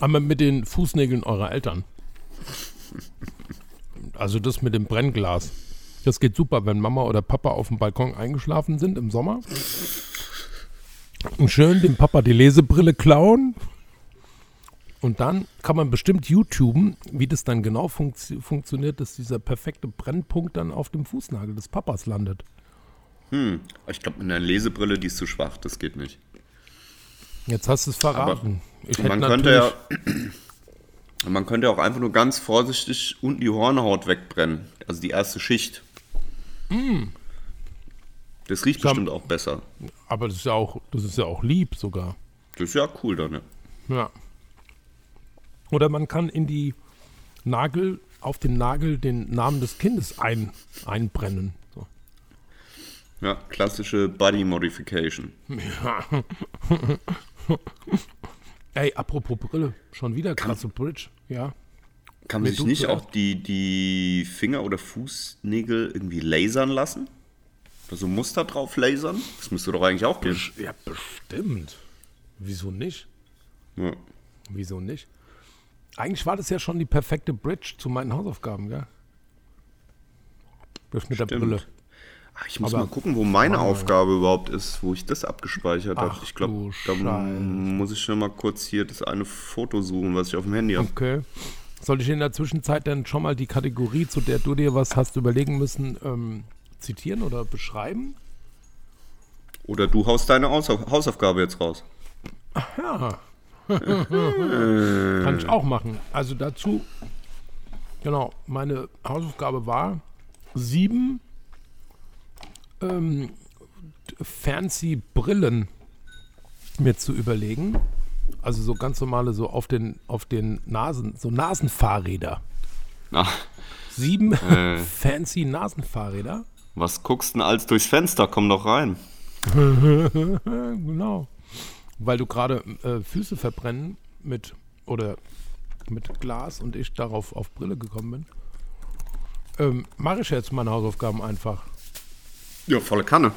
Aber mit den Fußnägeln eurer Eltern. Also das mit dem Brennglas. Das geht super, wenn Mama oder Papa auf dem Balkon eingeschlafen sind im Sommer. Und schön dem Papa die Lesebrille klauen. Und dann kann man bestimmt YouTuben, wie das dann genau funktio- funktioniert, dass dieser perfekte Brennpunkt dann auf dem Fußnagel des Papas landet. Ich glaube, mit einer Lesebrille, die ist zu schwach, das geht nicht. Jetzt hast du es verraten. ich hätte Man könnte, ja, natürlich- man könnte auch einfach nur ganz vorsichtig unten die Hornhaut wegbrennen. Also die erste Schicht. Das riecht Sam- bestimmt auch besser. Aber das ist ja auch, das ist ja auch lieb sogar. Das ist ja cool dann, ja. Ja. Oder man kann in die Nagel, auf den Nagel den Namen des Kindes ein, einbrennen. So. Ja, klassische Body Modification. <laughs> Ey, apropos Brille, schon wieder krasse Bridge, ja. Kann man sich tut's nicht auch die, die Finger- oder Fußnägel irgendwie lasern lassen? Da so Muster drauf lasern? Das müsste doch eigentlich auch gehen. Ja, bestimmt. Wieso nicht? Ja. Wieso nicht? Eigentlich war das ja schon die perfekte Bridge zu meinen Hausaufgaben, gell? Das mit der Stimmt. Brille. Ich muss Aber- mal gucken, wo meine Aufgabe überhaupt ist, wo ich das abgespeichert habe. Ich glaube, da muss ich schon mal kurz hier das eine Foto suchen, was ich auf dem Handy habe. Okay. Soll ich in der Zwischenzeit dann schon mal die Kategorie, zu der du dir was hast überlegen müssen, ähm, zitieren oder beschreiben? Oder du haust deine Hausauf Hausaufgabe jetzt raus. Ja. <laughs> Kann ich auch machen. Also dazu, genau, meine Hausaufgabe war, sieben ähm, fancy Brillen mir zu überlegen. Also so ganz normale, so auf den, auf den Nasen, so Nasenfahrräder. Ach, Sieben Äh. <laughs> fancy Nasenfahrräder. was guckst denn als durchs Fenster? Komm doch rein. <laughs> Genau. Weil du gerade äh, Füße verbrennen mit oder mit Glas und ich darauf auf Brille gekommen bin. Ähm, Mache ich jetzt meine Hausaufgaben einfach. Ja, volle Kanne.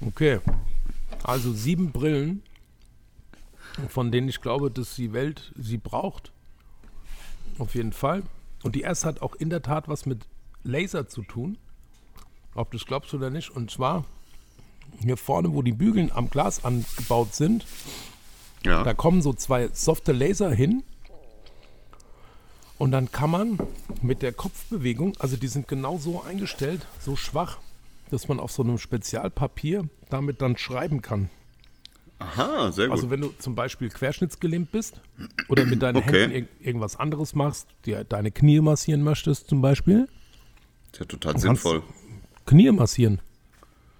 Okay. Also sieben Brillen, von denen ich glaube, dass die Welt sie braucht. Auf jeden Fall. Und die erste hat auch in der Tat was mit Laser zu tun. Ob du es glaubst oder nicht. Und zwar hier vorne, wo die Bügeln am Glas angebaut sind, Ja. da kommen so zwei softe Laser hin. Und dann kann man mit der Kopfbewegung, also die sind genau so eingestellt, so schwach, dass man auf so einem Spezialpapier damit dann schreiben kann. Aha, sehr gut. Also wenn du zum Beispiel querschnittsgelähmt bist oder mit deinen Okay. Händen irg irgendwas anderes machst, dir deine Knie massieren möchtest zum Beispiel, ist ja total sinnvoll. Knie massieren.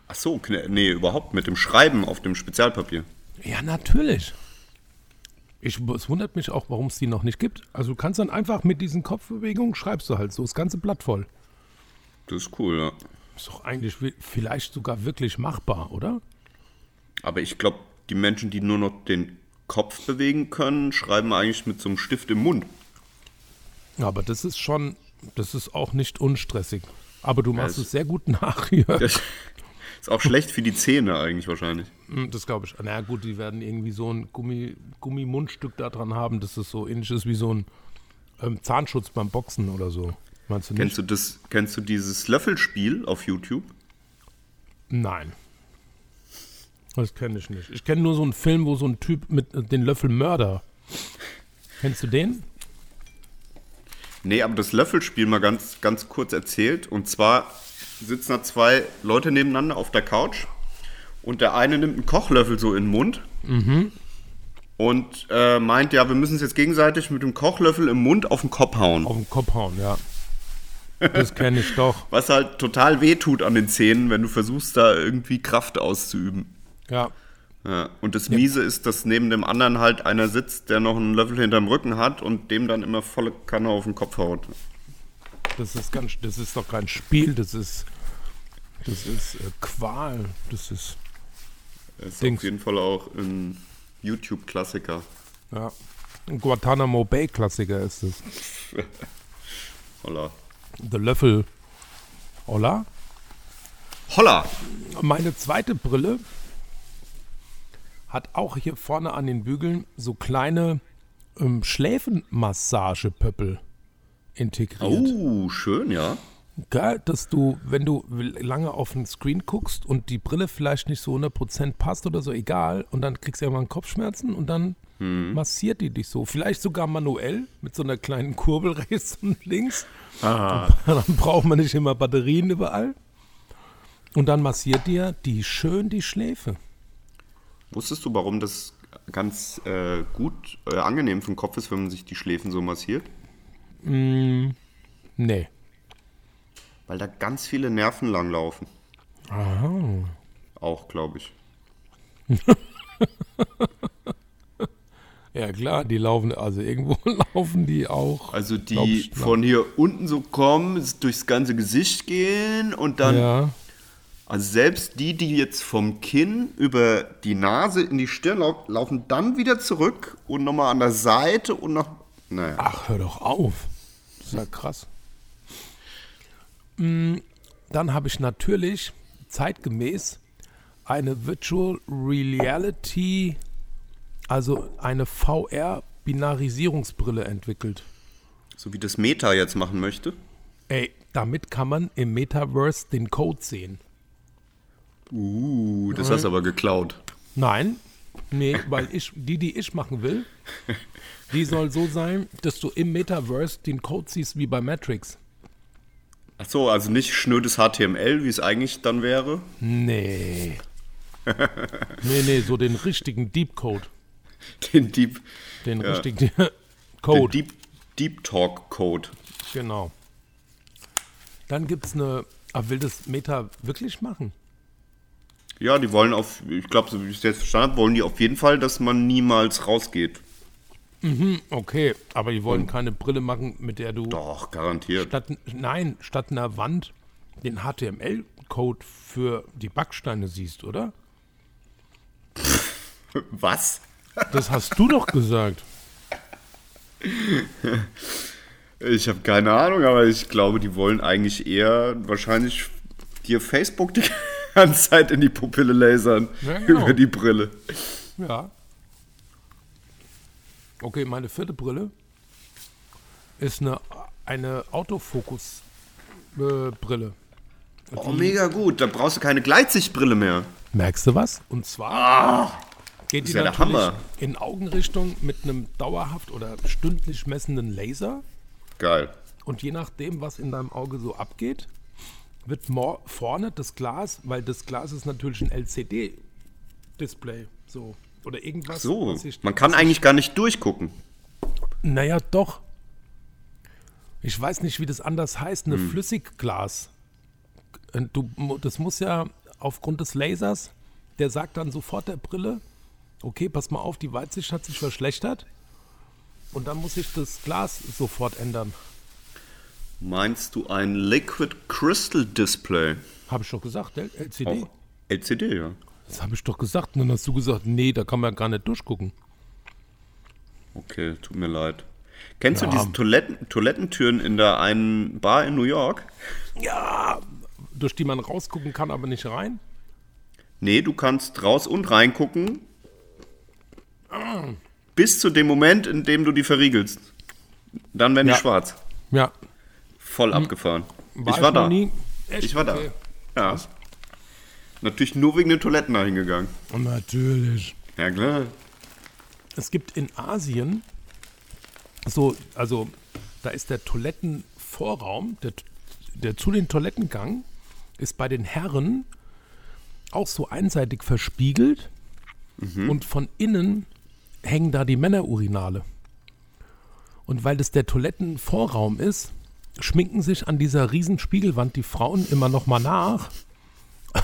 Ach so, nee, überhaupt mit dem Schreiben auf dem Spezialpapier. Ja, natürlich. Ich, es wundert mich auch, warum es die noch nicht gibt. Also du kannst dann einfach mit diesen Kopfbewegungen schreibst du halt so das ganze Blatt voll. Das ist cool, ja. Ist doch eigentlich vielleicht sogar wirklich machbar, oder? Aber ich glaube, die Menschen, die nur noch den Kopf bewegen können, schreiben eigentlich mit so einem Stift im Mund. Ja, aber das ist schon, das ist auch nicht unstressig. Aber du machst es- es sehr gut <laughs> nach hier. Das ist auch schlecht für die Zähne eigentlich wahrscheinlich. Hm, Das glaube ich. Na ja, gut, die werden irgendwie so ein Gummi, Gummimundstück da dran haben, dass es so ähnlich ist wie so ein ähm, Zahnschutz beim Boxen oder so. Meinst du nicht? Kennst du das, kennst du dieses Löffelspiel auf YouTube? Nein. Das kenne ich nicht. Ich kenne nur so einen Film, wo so ein Typ mit äh, den Löffelmörder. Kennst du den? Nee, aber das Löffelspiel mal ganz, ganz kurz erzählt. Und zwar sitzen da zwei Leute nebeneinander auf der Couch und der eine nimmt einen Kochlöffel so in den Mund und äh, meint, ja, wir müssen es jetzt gegenseitig mit dem Kochlöffel im Mund auf den Kopf hauen. Auf den Kopf hauen, ja. Das kenne ich doch. Was halt total weh tut an den Zähnen, wenn du versuchst, da irgendwie Kraft auszuüben. Ja. Ja, und das Miese ist, dass neben dem anderen halt einer sitzt, der noch einen Löffel hinterm Rücken hat und dem dann immer volle Kanne auf den Kopf haut. Das ist ganz, das ist doch kein Spiel, das ist, das ist äh, Qual. Das ist, Das ist Dings. auf jeden Fall auch ein YouTube-Klassiker. ja. Ein Guantanamo Bay Klassiker ist es. <laughs> Holla. The Löffel. Hola? Holla! Meine zweite Brille hat auch hier vorne an den Bügeln so kleine ähm, Schläfenmassagepöppel integriert. Oh, schön, ja. Geil, dass du, wenn du lange auf den Screen guckst und die Brille vielleicht nicht so 100% passt oder so, egal, und dann kriegst du irgendwann Kopfschmerzen und dann Hm. massiert die dich so. Vielleicht sogar manuell mit so einer kleinen Kurbel <laughs> rechts und links. Ah. <laughs> Dann braucht man nicht immer Batterien überall. Und dann massiert dir die schön die Schläfe. Wusstest du, warum das ganz äh, gut, äh, angenehm für den Kopf ist, wenn man sich die Schläfen so massiert? Nee. Weil da ganz viele Nerven langlaufen. Aha. Auch, glaube ich. <laughs> Ja klar, die laufen, also irgendwo <laughs> laufen die auch. Also die ich, von hier unten so kommen, durchs ganze Gesicht gehen und dann, Ja, also selbst die, die jetzt vom Kinn über die Nase in die Stirn lau laufen, dann wieder zurück und nochmal an der Seite und noch, naja. ach, hör doch auf. Das ist ja krass. Mm, Dann habe ich natürlich zeitgemäß eine Virtual Reality, also eine VR-Binarisierungsbrille entwickelt. So wie das Meta jetzt machen möchte. Ey, damit kann man im Metaverse den Code sehen. Uh, das hast du aber geklaut. Nein, nee, weil ich, die, die ich machen will, die soll so sein, dass du im Metaverse den Code siehst wie bei Matrix. Ach so, also nicht schnödes HTML, wie es eigentlich dann wäre. Nee. <laughs> nee, nee, so den richtigen Deep Code. Den Deep, Den Ja. richtigen <laughs> den Code. Deep, Deep Talk Code. Genau. Dann gibt es eine. Aber will das Meta wirklich machen? Ja, die wollen auf, ich glaube, so wie ich es jetzt verstanden habe, wollen die auf jeden Fall, dass man niemals rausgeht. Okay, aber die wollen keine Brille machen, mit der du Doch, garantiert. statt nein, statt einer Wand den HTML-Code für die Backsteine siehst, oder? <laughs> Was? Das hast du doch gesagt. Ich habe keine Ahnung, aber ich glaube, die wollen eigentlich eher wahrscheinlich dir Facebook die <laughs> ganze Zeit in die Pupille lasern. Ja, <laughs> genau. Über die Brille. Ja. Okay, meine vierte Brille ist eine, eine Autofokus-Brille. Oh, mega gut. Da brauchst du keine Gleitsichtbrille mehr. Merkst du was? Und zwar geht die ja natürlich Hammer. in Augenrichtung mit einem dauerhaft oder stündlich messenden Laser. Geil. Und je nachdem, was in deinem Auge so abgeht, wird vorne das Glas, weil das Glas ist natürlich ein LCD-Display. So. Oder irgendwas. So, was ich- man kann eigentlich gar nicht durchgucken. Naja, doch. Ich weiß nicht, wie das anders heißt. Hm. Eine Flüssigglas. Äh, Du, das muss ja aufgrund des Lasers, der sagt dann sofort der Brille, okay, pass mal auf, die Weitsicht hat sich verschlechtert. Und dann muss sich das Glas sofort ändern. Meinst du ein Liquid Crystal Display? Habe ich doch gesagt, LCD. Auch LCD, ja. Das habe ich doch gesagt. Und dann hast du gesagt, nee, da kann man gar nicht durchgucken. Okay, tut mir leid. Kennst Ja. du diese Toiletten, Toilettentüren in der einen Bar in New York? Ja, durch die man rausgucken kann, aber nicht rein. Nee, du kannst raus und reingucken. Bis zu dem Moment, in dem du die verriegelst. Dann werden Ja. die schwarz. Ja, Voll abgefahren. war ich war noch da. Ich war da. Okay. Ja. Natürlich nur wegen den Toiletten da hingegangen. Natürlich. Ja, klar. Es gibt in Asien so, also da ist der Toilettenvorraum, der, der zu den Toilettengang ist bei den Herren auch so einseitig verspiegelt und von innen hängen da die Männerurinale. Und weil das der Toilettenvorraum ist, schminken sich an dieser riesen Spiegelwand die Frauen immer noch mal nach. <laughs>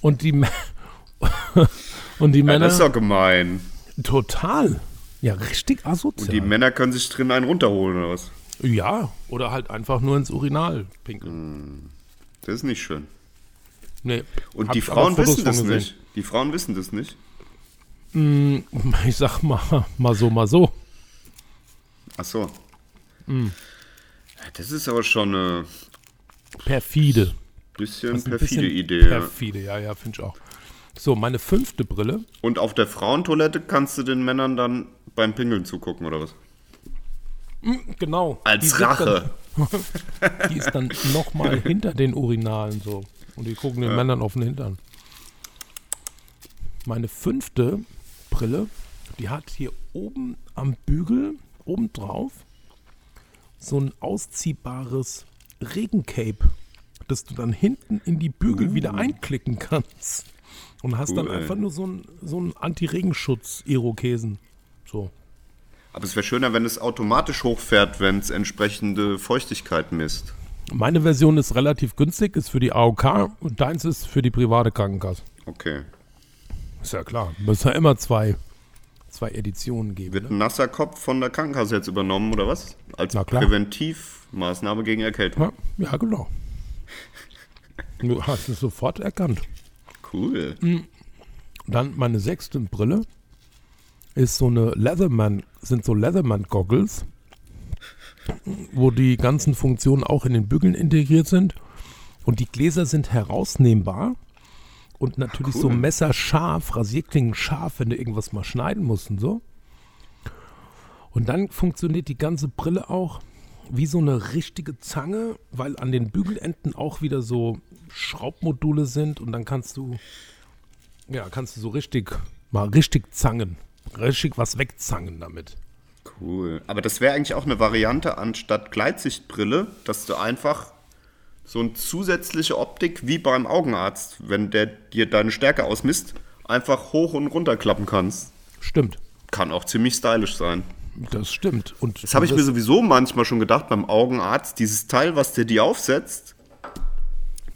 Und die, <laughs> und die Ja, Männer das ist doch gemein. Total. Ja, richtig Und asozial. die Männer können sich drin einen runterholen oder was? ja, oder halt einfach nur ins Urinal pinkeln. Das ist nicht schön. Nee. Und die Frauen wissen das gesehen. nicht. Die Frauen wissen das nicht. <laughs> Ich sag mal, mal so, mal so. Ach so. Hm. Das ist aber schon eine Perfide. Bisschen Das ist perfide bisschen Idee. Ja. Perfide, ja, ja, finde ich auch. So, meine fünfte Brille. Und auf der Frauentoilette kannst du den Männern dann beim Pingeln zugucken oder was? Genau. Als Die Rache. <laughs> Die ist dann nochmal <laughs> hinter den Urinalen so. Und die gucken den Männern auf den Hintern. Meine fünfte Brille, die hat hier oben am Bügel, oben drauf, so ein ausziehbares Regencape, das du dann hinten in die Bügel wieder einklicken kannst. Und hast dann Cool, ey. einfach nur so einen so Anti-Regenschutz-Irokesen. So. Aber es wäre schöner, wenn es automatisch hochfährt, wenn es entsprechende Feuchtigkeit misst. Meine Version ist relativ günstig, ist für die AOK und deins ist für die private Krankenkasse. Okay. Ist ja klar. Muss ja immer zwei, zwei Editionen geben. Wird Ne? ein nasser Kopf von der Krankenkasse jetzt übernommen oder was? Als. Präventivmaßnahme gegen Erkältung. Ja, ja, genau. Du hast es sofort erkannt. Cool. Dann meine sechste Brille ist so eine Leatherman, sind so Leatherman-Goggles, wo die ganzen Funktionen auch in den Bügeln integriert sind. Und die Gläser sind herausnehmbar und natürlich so cool. messerscharf, Rasierklingen scharf, wenn du irgendwas mal schneiden musst und so. Und dann funktioniert die ganze Brille auch wie so eine richtige Zange, weil an den Bügelenden auch wieder so Schraubmodule sind und dann kannst du ja, kannst du so richtig, mal richtig zangen. Richtig was wegzangen damit. Cool. Aber das wäre eigentlich auch eine Variante anstatt Gleitsichtbrille, dass du einfach so eine zusätzliche Optik wie beim Augenarzt, wenn der dir deine Stärke ausmisst, einfach hoch und runter klappen kannst. Stimmt. Kann auch ziemlich stylisch sein. Das stimmt. Und Das habe ich mir sowieso manchmal schon gedacht beim Augenarzt. Dieses Teil, was der dir aufsetzt,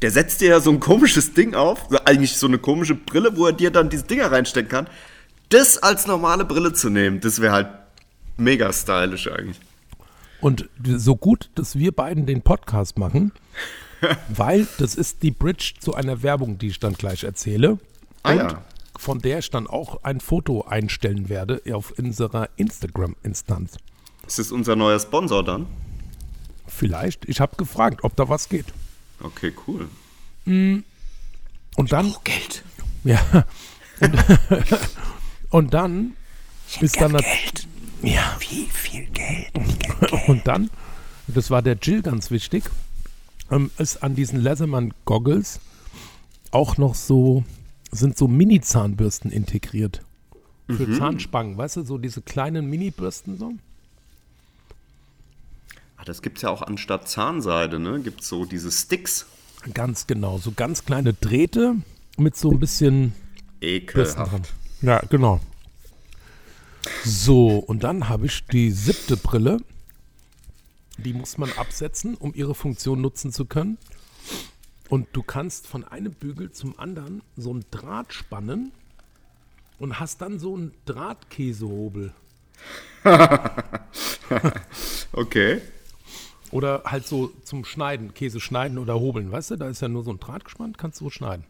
der setzt dir ja so ein komisches Ding auf, eigentlich so eine komische Brille, wo er dir dann diese Dinger reinstecken kann. Das als normale Brille zu nehmen, das wäre halt mega stylisch eigentlich. Und so gut, dass wir beiden den Podcast machen, <laughs> weil das ist die Bridge zu einer Werbung, die ich dann gleich erzähle. Ah und ja. von der ich dann auch ein Foto einstellen werde auf unserer Instagram-Instanz. Ist das unser neuer Sponsor dann? Vielleicht. Ich habe gefragt, ob da was geht. Okay, cool. Und dann. Geld. Ja. Und, <laughs> und dann ist dann Geld. Ja. Wie viel Geld? <laughs> Und dann, das war der Jill ganz wichtig, ähm, ist an diesen Leatherman Goggles auch noch so, sind so Mini-Zahnbürsten integriert. Für Zahnspangen, weißt du, so diese kleinen Mini-Bürsten so. Ah, das gibt's ja auch anstatt Zahnseide, ne? Gibt's so diese Sticks. Ganz genau, so ganz kleine Drähte mit so ein bisschen. Ekelhaft. Ja, genau. So, und dann habe ich die siebte Brille. Die muss man absetzen, um ihre Funktion nutzen zu können. Und du kannst von einem Bügel zum anderen so einen Draht spannen und hast dann so einen Drahtkäsehobel. <laughs> Okay. Oder halt so zum Schneiden, Käse schneiden oder hobeln. Weißt du, da ist ja nur so ein Draht gespannt, kannst du so schneiden.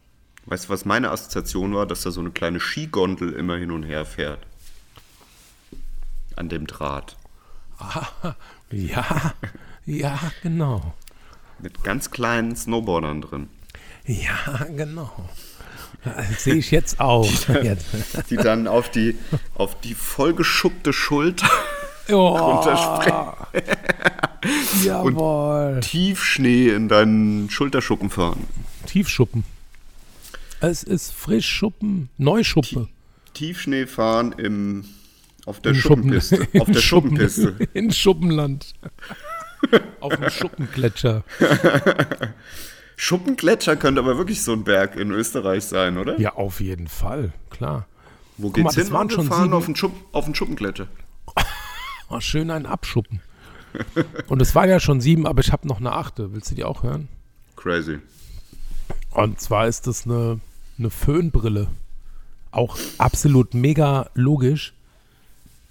Weißt du, was meine Assoziation war? Dass da so eine kleine Skigondel immer hin und her fährt. An dem Draht. Ja, ja, genau. Mit ganz kleinen Snowboardern drin. Ja, genau. Das sehe ich jetzt auch. Jetzt. Die dann auf die, auf die vollgeschuppte Schulter Oh, runterspringen. <laughs> jawohl. Tiefschnee in deinen Schulterschuppen fahren. Tiefschuppen. Es ist Frischschuppen, Neuschuppe. Tiefschnee fahren im, auf der In Schuppen- Schuppenpiste. <laughs> Auf in der Schuppen- Schuppenpiste. <laughs> In Schuppenland. Auf dem Schuppengletscher. Schuppengletscher könnte aber wirklich so ein Berg in Österreich sein, oder? Ja, auf jeden Fall, klar. Wo Guck mal, geht's das hin? waren Wir schon fahren auf den, Schupp, auf den Schuppengletscher. Mal schön einen abschuppen. Und es waren ja schon sieben, aber ich habe noch eine achte. Willst du die auch hören? Crazy. Und zwar ist das eine, eine Föhnbrille. Auch absolut mega logisch.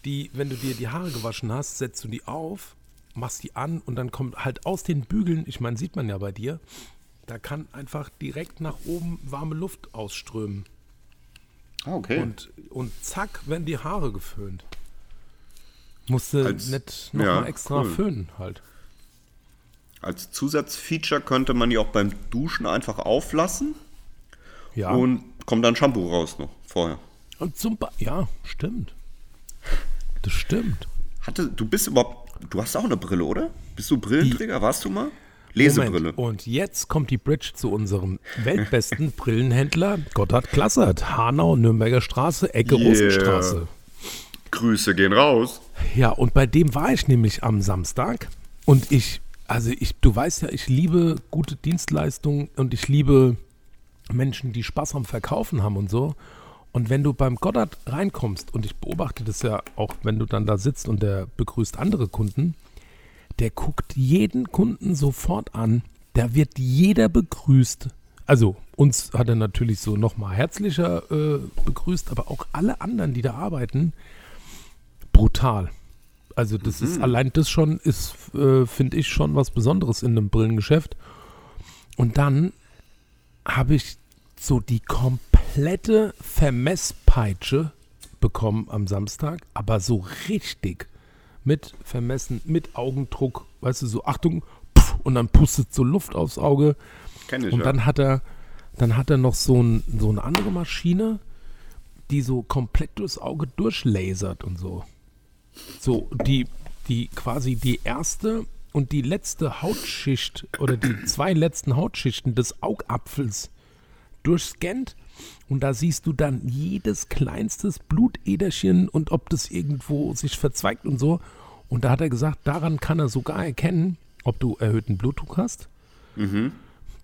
Die, wenn du dir die Haare gewaschen hast, setzt du die auf, machst die an und dann kommt halt aus den Bügeln, ich meine, sieht man ja bei dir, da kann einfach direkt nach oben warme Luft ausströmen. Ah, okay. Und, und zack, werden die Haare geföhnt. Musste Als- nicht noch ja, extra cool. föhnen halt. Als Zusatzfeature könnte man die auch beim Duschen einfach auflassen Ja. und kommt dann Shampoo raus noch vorher. Und zum ba Ja, stimmt. Das stimmt. Hatte, du bist überhaupt, du hast auch eine Brille, oder? Bist du Brillenträger? Warst du mal? Lesebrille. Moment. Und jetzt kommt die Bridge zu unserem weltbesten <laughs> Brillenhändler Gotthard Klassert. Hanau, Nürnberger Straße, Ecke Yeah. Rosenstraße. Grüße gehen raus. Ja, und bei dem war ich nämlich am Samstag. Und ich, also ich, du weißt ja, ich liebe gute Dienstleistungen und ich liebe Menschen, die Spaß am Verkaufen haben und so. Und wenn du beim Goddard reinkommst, und ich beobachte das ja auch, wenn du dann da sitzt und der begrüßt andere Kunden, der guckt jeden Kunden sofort an. Da wird jeder begrüßt. Also uns hat er natürlich so nochmal herzlicher äh, begrüßt, aber auch alle anderen, die da arbeiten, brutal. Also das ist allein das schon ist, äh, finde ich schon was Besonderes in einem Brillengeschäft. Und dann habe ich so die komplette Vermesspeitsche bekommen am Samstag, aber so richtig mit Vermessen, mit Augendruck, weißt du, so Achtung, pff, und dann pustet so Luft aufs Auge. Kenn ich Und ja. dann hat er, dann hat er noch so, ein, so eine andere Maschine, die so komplett durchs Auge durchlasert und so. So, die, die quasi die erste und die letzte Hautschicht oder die zwei letzten Hautschichten des Augapfels durchscannt und da siehst du dann jedes kleinstes Blutederchen und ob das irgendwo sich verzweigt und so. Und da hat er gesagt, daran kann er sogar erkennen, ob du erhöhten Blutdruck hast,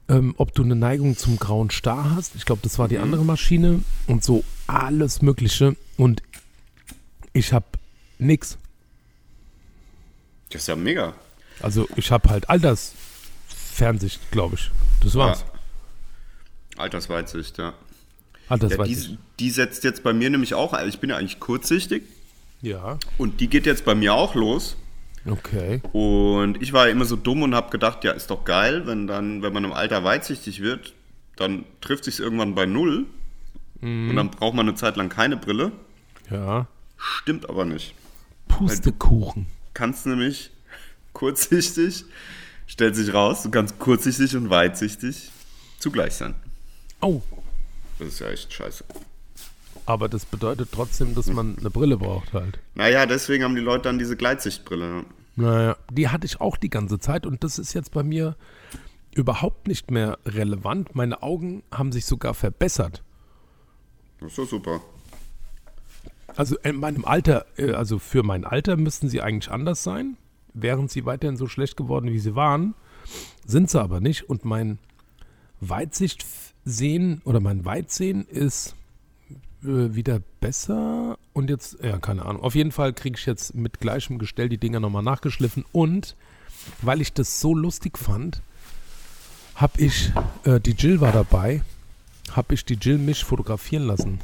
ähm, ob du eine Neigung zum grauen Star hast. Ich glaube, das war die andere Maschine und so alles Mögliche. Und ich habe nix. Das ist ja mega. Also ich habe halt Altersfernsicht, glaube ich. Das war's. Altersweitsicht, ja. Altersweitsicht. Ja, die, die setzt jetzt bei mir nämlich auch, also ich bin ja eigentlich kurzsichtig ja, und die geht jetzt bei mir auch los. okay. Und ich war ja immer so dumm und habe gedacht, ja, ist doch geil, wenn dann, wenn man im Alter weitsichtig wird, dann trifft sich irgendwann bei null und dann braucht man eine Zeit lang keine Brille. Ja. Stimmt aber nicht. Pustekuchen. Kannst nämlich kurzsichtig, stellt sich raus, du kannst kurzsichtig und weitsichtig zugleich sein. Oh, Das ist ja echt scheiße. aber das bedeutet trotzdem, dass man eine Brille braucht halt. Naja, deswegen haben die Leute dann diese Gleitsichtbrille. Naja, die hatte ich auch die ganze Zeit und das ist jetzt bei mir überhaupt nicht mehr relevant. Meine Augen haben sich sogar verbessert. Das ist doch super. Also in meinem Alter, äh, also für mein Alter müssten sie eigentlich anders sein. Wären sie weiterhin so schlecht geworden, wie sie waren, sind sie aber nicht. Und mein Weitsicht-Sehen oder mein Weitsehen ist äh, wieder besser. Und jetzt, ja, keine Ahnung. Auf jeden Fall kriege ich jetzt mit gleichem Gestell die Dinger nochmal nachgeschliffen. Und weil ich das so lustig fand, habe ich, äh, die Jill war dabei, habe ich die Jill mich fotografieren lassen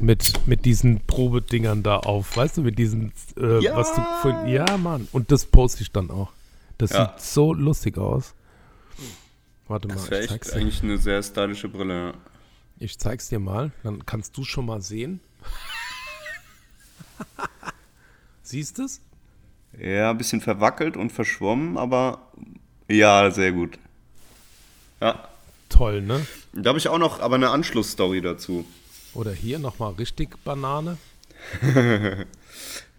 mit, mit diesen Probedingern da auf, weißt du, mit diesen, äh, Ja. was du von, ja, Mann, und das poste ich dann auch. Das Ja. sieht so lustig aus. Warte Das mal, ich zeig's, echt dir. eigentlich eine sehr stylische Brille. ja. ich zeig's dir mal, dann kannst du schon mal sehen. Siehst es? Ja, ein bisschen verwackelt und verschwommen, aber ja, sehr gut. Ja, Toll, ne? da habe ich auch noch aber eine Anschlussstory dazu. Oder hier nochmal richtig Banane. Das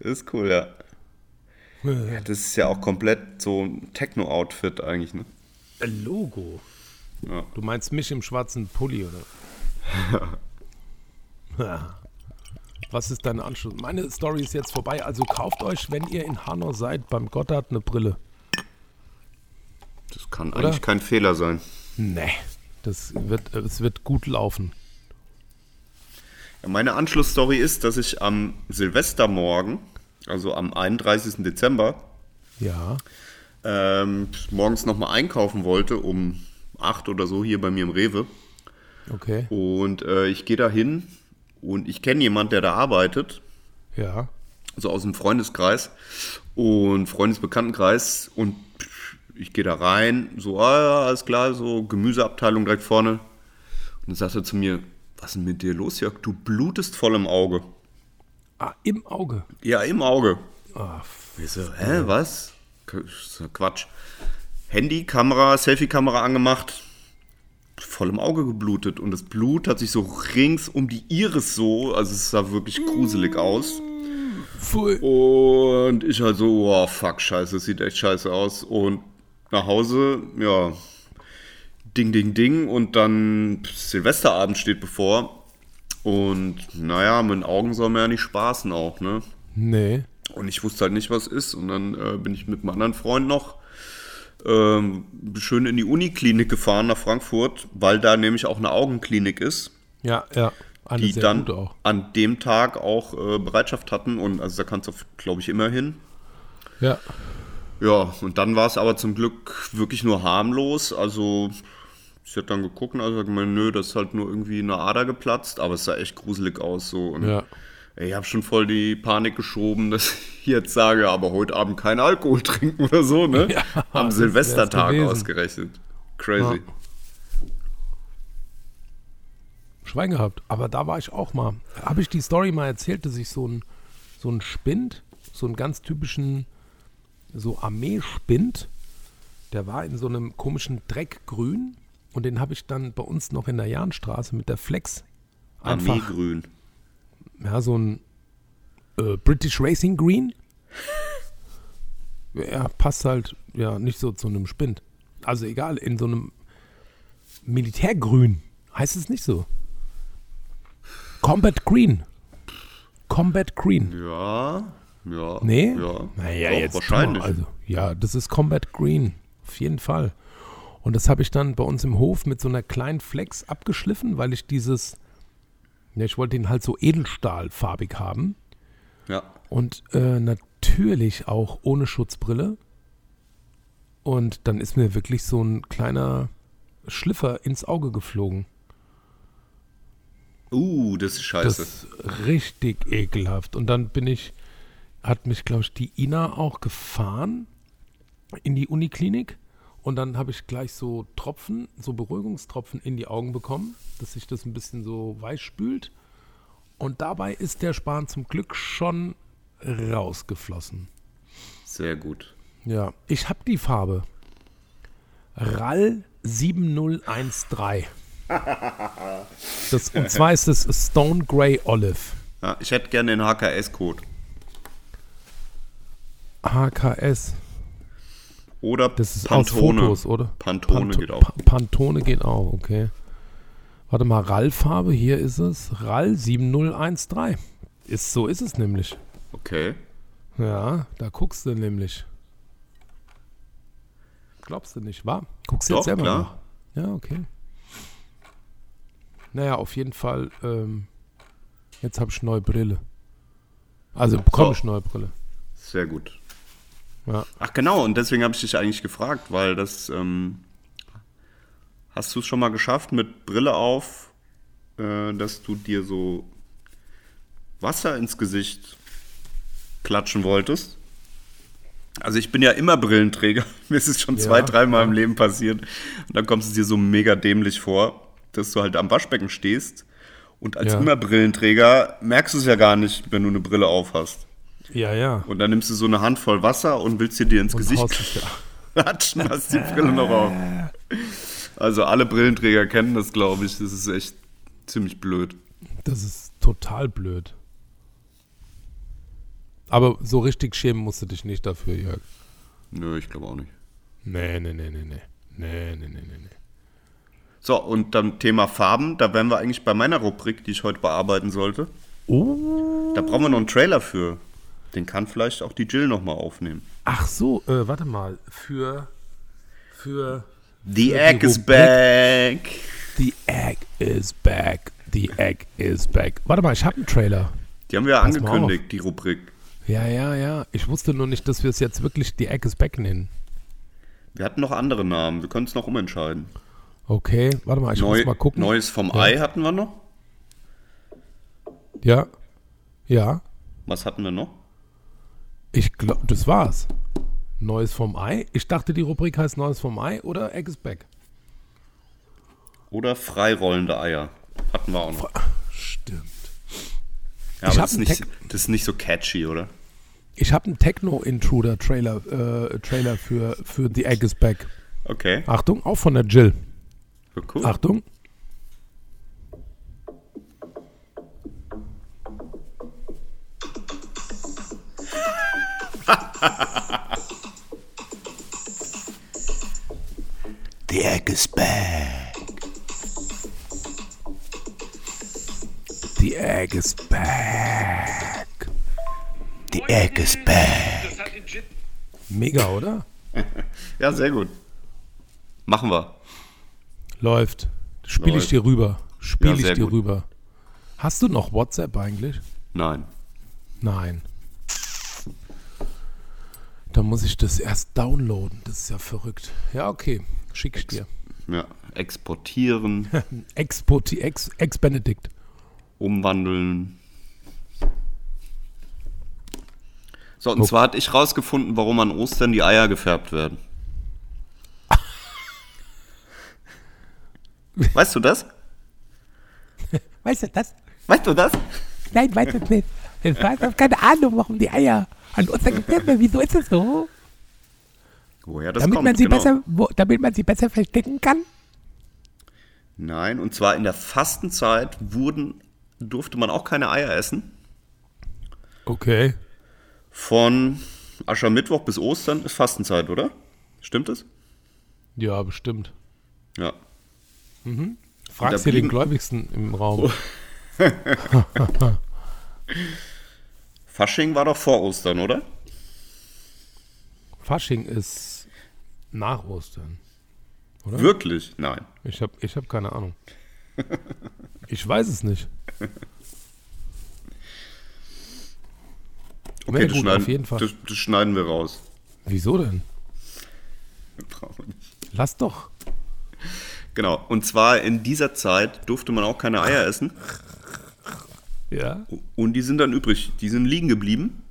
<laughs> ist cool, ja. ja. Das ist ja auch komplett so ein Techno-Outfit eigentlich, ne? Logo. Ja. Du meinst mich im schwarzen Pulli, oder? <laughs> Ja. Was ist deine Anschluss? Meine Story ist jetzt vorbei. Also kauft euch, wenn ihr in Hanau seid, beim Gotthard eine Brille. Das kann eigentlich kein Fehler sein. Nee. Das wird, es wird gut laufen. Meine Anschlussstory ist, dass ich am Silvestermorgen, also am 31. Dezember, Ja. ähm, morgens nochmal einkaufen wollte, um 8 oder so hier bei mir im Rewe. Okay. Und äh, ich gehe da hin und ich kenne jemanden, der da arbeitet, Ja. so aus dem Freundeskreis und Freundesbekanntenkreis. Und ich gehe da rein, so, ah, alles klar, so Gemüseabteilung direkt vorne. Und dann sagt er zu mir, was ist denn mit dir los, Jörg? Du blutest voll im Auge. Ah, im Auge. Ja, im Auge. Ah, Ich so, hä, was? K- ist ja Quatsch. Handy, Kamera, Selfie-Kamera angemacht, voll im Auge geblutet. Und das Blut hat sich so rings um die Iris so, also es sah wirklich gruselig aus. Pfui. Und ich halt so, oh fuck, scheiße, das sieht echt scheiße aus. Und nach Hause, ja, ding, ding, ding. Und dann Silvesterabend steht bevor. Und naja, mit den Augen soll man ja nicht spaßen auch, ne? Nee. Und ich wusste halt nicht, was ist. Und dann äh, bin ich mit einem anderen Freund noch ähm, schön in die Uniklinik gefahren nach Frankfurt, weil da nämlich auch eine Augenklinik ist, Ja, ja. Eine die dann an dem Tag auch äh, Bereitschaft hatten. Und also da kannst du, glaube ich, immer hin. Ja. Ja, und dann war es aber zum Glück wirklich nur harmlos. Also, ich habe dann geguckt und also gesagt, nö, das ist halt nur irgendwie eine Ader geplatzt, aber es sah echt gruselig aus so. Und Ja. ich habe schon voll die Panik geschoben, <laughs> dass ich jetzt sage, aber heute Abend kein Alkohol trinken oder so, ne? <laughs> Ja, Am Silvestertag ausgerechnet. Crazy. Ja. Schwein gehabt. Aber da war ich auch mal. Habe ich die Story mal erzählt, dass ich so ein, so ein Spind, so einen ganz typischen, so Armeespind, der war in so einem komischen Dreckgrün und den habe ich dann bei uns noch in der Jahnstraße mit der Flex einfach, Armeegrün. ja, so ein äh, British Racing Green. <laughs> Ja, passt halt ja nicht so zu einem Spind. Also egal, in so einem Militärgrün heißt es nicht so. Combat Green. Combat Green. Ja, ja. Nee? Ja. Naja, Doch, jetzt wahrscheinlich. Also, ja, das ist Combat Green. Auf jeden Fall. Und das habe ich dann bei uns im Hof mit so einer kleinen Flex abgeschliffen, weil ich dieses, ja, ich wollte ihn halt so edelstahlfarbig haben. Ja. Und äh, natürlich auch ohne Schutzbrille. Und dann ist mir wirklich so ein kleiner Schliffer ins Auge geflogen. Uh, das ist scheiße. Das ist richtig ekelhaft. Und dann bin ich, hat mich, glaube ich, die Ina auch gefahren in die Uniklinik. Und dann habe ich gleich so Tropfen, so Beruhigungstropfen in die Augen bekommen, dass sich das ein bisschen so weich spült. Und dabei ist der Span zum Glück schon rausgeflossen. Sehr gut. Ja, ich habe die Farbe. RAL 7013. Das, und zwar ist es Stone Grey Olive. Ja, ich hätte gerne den HKS-Code. HKS. Oder Das ist Pantone. Fotos, oder? Pantone Panto- geht auch. Pa- Pantone geht auch, okay. Warte mal, RAL-Farbe, hier ist es. RAL 7013. Ist, so ist es nämlich. Okay. Ja, da guckst du nämlich. Glaubst du nicht, wahr? Guckst du jetzt selber klar. nach. Ja, okay. Naja, auf jeden Fall, ähm, jetzt habe ich neue Brille. Also bekomme So. ich neue Brille. Sehr gut. Ja. Ach genau, und deswegen habe ich dich eigentlich gefragt, weil das ähm, hast du es schon mal geschafft mit Brille auf, äh, dass du dir so Wasser ins Gesicht klatschen wolltest? Also ich bin ja immer Brillenträger. <laughs> Mir ist es schon Ja, zwei, dreimal im Leben passiert. Und dann kommst du dir so mega dämlich vor, dass du halt am Waschbecken stehst. Und als Ja. immer Brillenträger merkst du es ja gar nicht, wenn du eine Brille auf hast. Ja, ja. Und dann nimmst du so eine Handvoll Wasser und willst sie dir ins Und Gesicht <laughs> klatschen, hast die Brille noch auf. Also alle Brillenträger kennen das, glaube ich. Das ist echt ziemlich blöd. Das ist total blöd. Aber so richtig schämen musst du dich nicht dafür, Jörg. Nö, ich glaube auch nicht. Nee, nee, nee, nee, nee. Nee, nee, nee, nee, nee. So, und dann Thema Farben. Da wären wir eigentlich bei meiner Rubrik, die ich heute bearbeiten sollte. Oh. Da brauchen wir noch einen Trailer für. Den kann vielleicht auch die Jill nochmal aufnehmen. Ach so, äh, warte mal. Für. Für. The Für egg is back. The Egg is back. The Egg is back. Warte mal, ich habe einen Trailer. Die haben wir ja Pass angekündigt, die Rubrik. Ja, ja, ja. Ich wusste nur nicht, dass wir es jetzt wirklich The Egg is back nennen. Wir hatten noch andere Namen. Wir können es noch umentscheiden. Okay, warte mal, ich Neu, muss mal gucken. Neues vom Ja. Ei hatten wir noch. Ja. Ja. Was hatten wir noch? Ich glaube, das war's. Neues vom Ei. Ich dachte, die Rubrik heißt Neues vom Ei oder Egg is back. Oder freirollende Eier. Hatten wir auch noch. Stimmt. Ja, aber das ist, nicht, das ist nicht so catchy, oder? Ich habe einen Techno-Intruder-Trailer äh, Trailer für, für The Egg is back. Okay, Achtung, auch von der Jill. cool. Achtung. The egg is back. The egg is back. The egg is back. Mega, oder? <laughs> Ja, sehr gut. Machen wir. Läuft. Spiele ich Läuft. dir rüber. Spiele Ja, ich dir gut. rüber. Hast du noch WhatsApp eigentlich? Nein. Nein. Da muss ich das erst downloaden. Das ist ja verrückt. Ja, okay. Schick ich dir. Ja, exportieren, <laughs> Expoti, ex, ex Benedikt. umwandeln. So, und Okay. zwar hatte ich rausgefunden, warum an Ostern die Eier gefärbt werden. <laughs> Weißt du das? Weißt du das? Weißt du das? Nein, weißt du nicht. Ich habe keine Ahnung, warum die Eier an Ostern gefärbt werden. Wieso ist es so? Woher das Damit kommt, man, sie genau. besser, wo, damit man sie besser verstecken kann? Nein, und zwar in der Fastenzeit wurden, durfte man auch keine Eier essen. Okay. Von Aschermittwoch bis Ostern ist Fastenzeit, oder? Stimmt es? Ja, bestimmt. Ja. Fragst da hier den Gläubigsten im Raum. <laughs> <laughs> Fasching war doch vor Ostern, oder? Fasching ist nach Ostern. Wirklich? Nein. Ich habe ich hab keine Ahnung. <laughs> Ich weiß es nicht. Okay, das, gut, schneiden. Das, das schneiden wir raus. Wieso denn? Brauchen wir nicht. Lass doch. Genau, und zwar in dieser Zeit durfte man auch keine Eier essen. Ja. Und die sind dann übrig. Die sind liegen geblieben.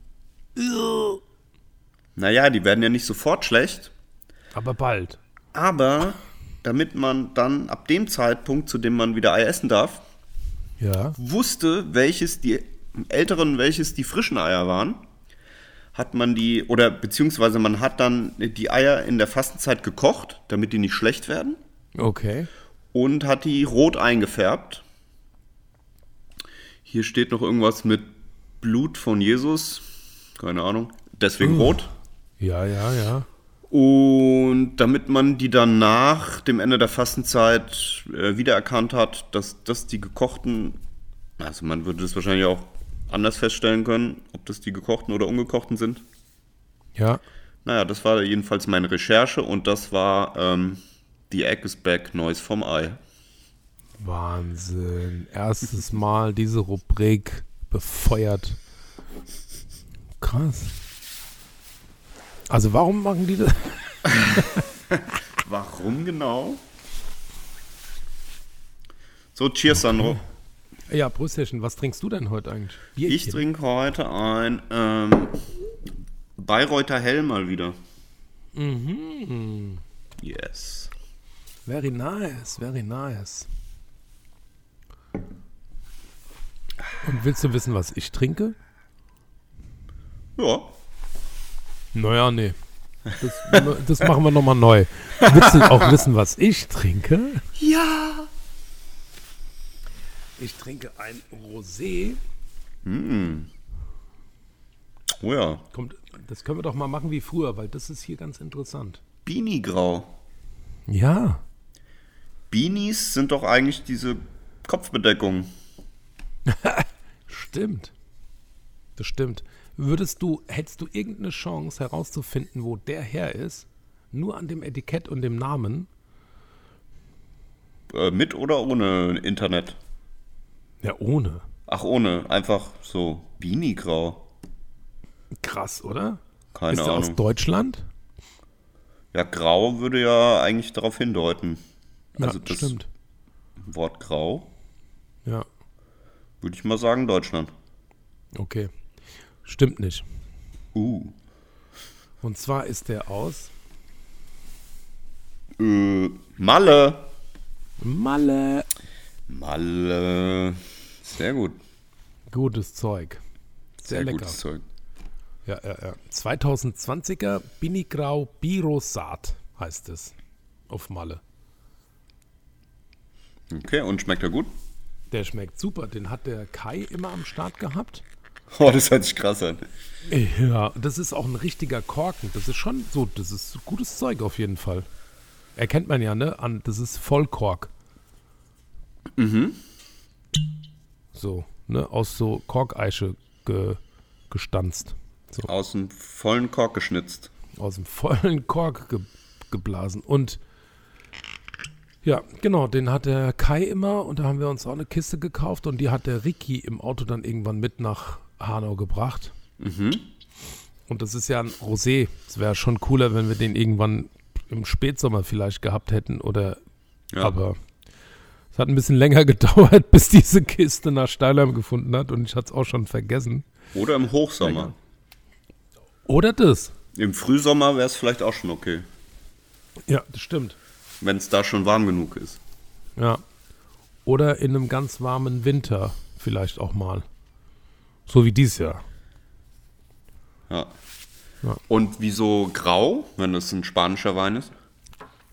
Naja, die werden ja nicht sofort schlecht. Aber bald. Aber damit man dann ab dem Zeitpunkt, zu dem man wieder Eier essen darf, Ja. wusste, welches die älteren, welches die frischen Eier waren, hat man die, oder beziehungsweise man hat dann die Eier in der Fastenzeit gekocht, damit die nicht schlecht werden. Okay. und hat die rot eingefärbt. Hier steht noch irgendwas mit Blut von Jesus. Keine Ahnung. Deswegen rot. Ja, ja, ja. Und damit man die dann nach dem Ende der Fastenzeit äh, wiedererkannt hat, dass das die gekochten, also man würde das wahrscheinlich auch anders feststellen können, ob das die gekochten oder ungekochten sind. Ja. Naja, das war jedenfalls meine Recherche und das war ähm, The Egg is Back, Neues vom Ei. Wahnsinn. Erstes Mal diese Rubrik befeuert. Krass. Also warum machen die das? <laughs> Warum genau? So, cheers, Sandro. Ja, Brüsterchen, was trinkst du denn heute eigentlich? Bierchen? Ich trinke heute ein ähm, Bayreuther Hell mal wieder. Mhm. Yes. Very nice, very nice. Und willst du wissen, was ich trinke? Ja. Naja, nee. Das, das machen wir nochmal neu. Willst du auch wissen, was ich trinke? Ja. Ich trinke ein Rosé. Oh ja. Kommt, das können wir doch mal machen wie früher, weil das ist hier ganz interessant. Beanie-Grau. Ja. Beanies sind doch eigentlich diese Kopfbedeckung. Stimmt. Das stimmt. Würdest du, hättest du irgendeine Chance herauszufinden, wo der her ist, nur an dem Etikett und dem Namen? Äh, mit oder ohne Internet? Ja, ohne. Ach, ohne. Einfach so Beanie-Grau. Krass, oder? Keine ist der aus Ahnung. Deutschland? Ja, grau würde ja eigentlich darauf hindeuten. Also ja, das stimmt. Wort grau Ja, würde ich mal sagen Deutschland. okay. Stimmt nicht. Uh. Und zwar ist der aus Äh, Malle. Malle. Malle. Sehr gut. Gutes Zeug. Sehr, lecker. gutes Zeug. Ja, ja, ja. 2020er Binigrau Birosat heißt es. Auf Malle. Okay, und schmeckt er gut? Der schmeckt super. Den hat der Kai immer am Start gehabt. Oh, das hört sich krass an. Ja, das ist auch ein richtiger Korken. Das ist schon so, das ist gutes Zeug auf jeden Fall. Erkennt man ja, ne? An, das ist Vollkork. Mhm. So, ne? Aus so Korkeiche ge, gestanzt. So, Aus dem vollen Kork geschnitzt. aus dem vollen Kork ge, geblasen. Und ja, genau, den hat der Kai immer und da haben wir uns auch eine Kiste gekauft und die hat der Ricky im Auto dann irgendwann mit nach Hanau gebracht. Und das ist ja ein Rosé. Es wäre schon cooler, wenn wir den irgendwann im Spätsommer vielleicht gehabt hätten oder Ja. aber es hat ein bisschen länger <laughs> gedauert, bis diese Kiste nach Steilheim gefunden hat und ich hatte es auch schon vergessen. Oder im Hochsommer. Oder das. Im Frühsommer wäre es vielleicht auch schon okay. Ja, das stimmt. Wenn es da schon warm genug ist. Ja. Oder in einem ganz warmen Winter vielleicht auch mal. So wie dieses Jahr. Ja. Ja. Und wieso grau, wenn es ein spanischer Wein ist?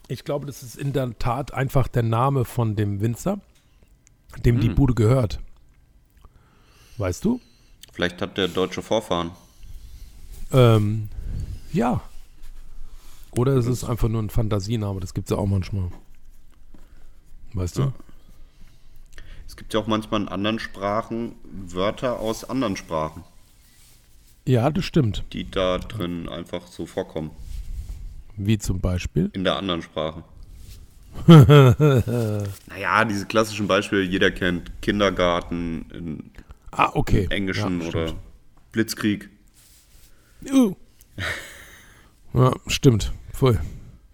Ich glaube, das ist in der Tat einfach der Name von dem Winzer, dem die Bude gehört. Weißt du? Vielleicht hat der deutsche Vorfahren. Ähm, ja. Oder es ist einfach nur ein Fantasiename, das gibt es ja auch manchmal. Weißt du? Es gibt ja auch manchmal in anderen Sprachen Wörter aus anderen Sprachen, Ja, das stimmt. die da drin einfach so vorkommen. Wie zum Beispiel. In der anderen Sprache. <laughs> naja, diese klassischen Beispiele, jeder kennt Kindergarten, in Ah, okay. Englischen ja, oder Blitzkrieg. Uh. <laughs> Ja, stimmt. Voll.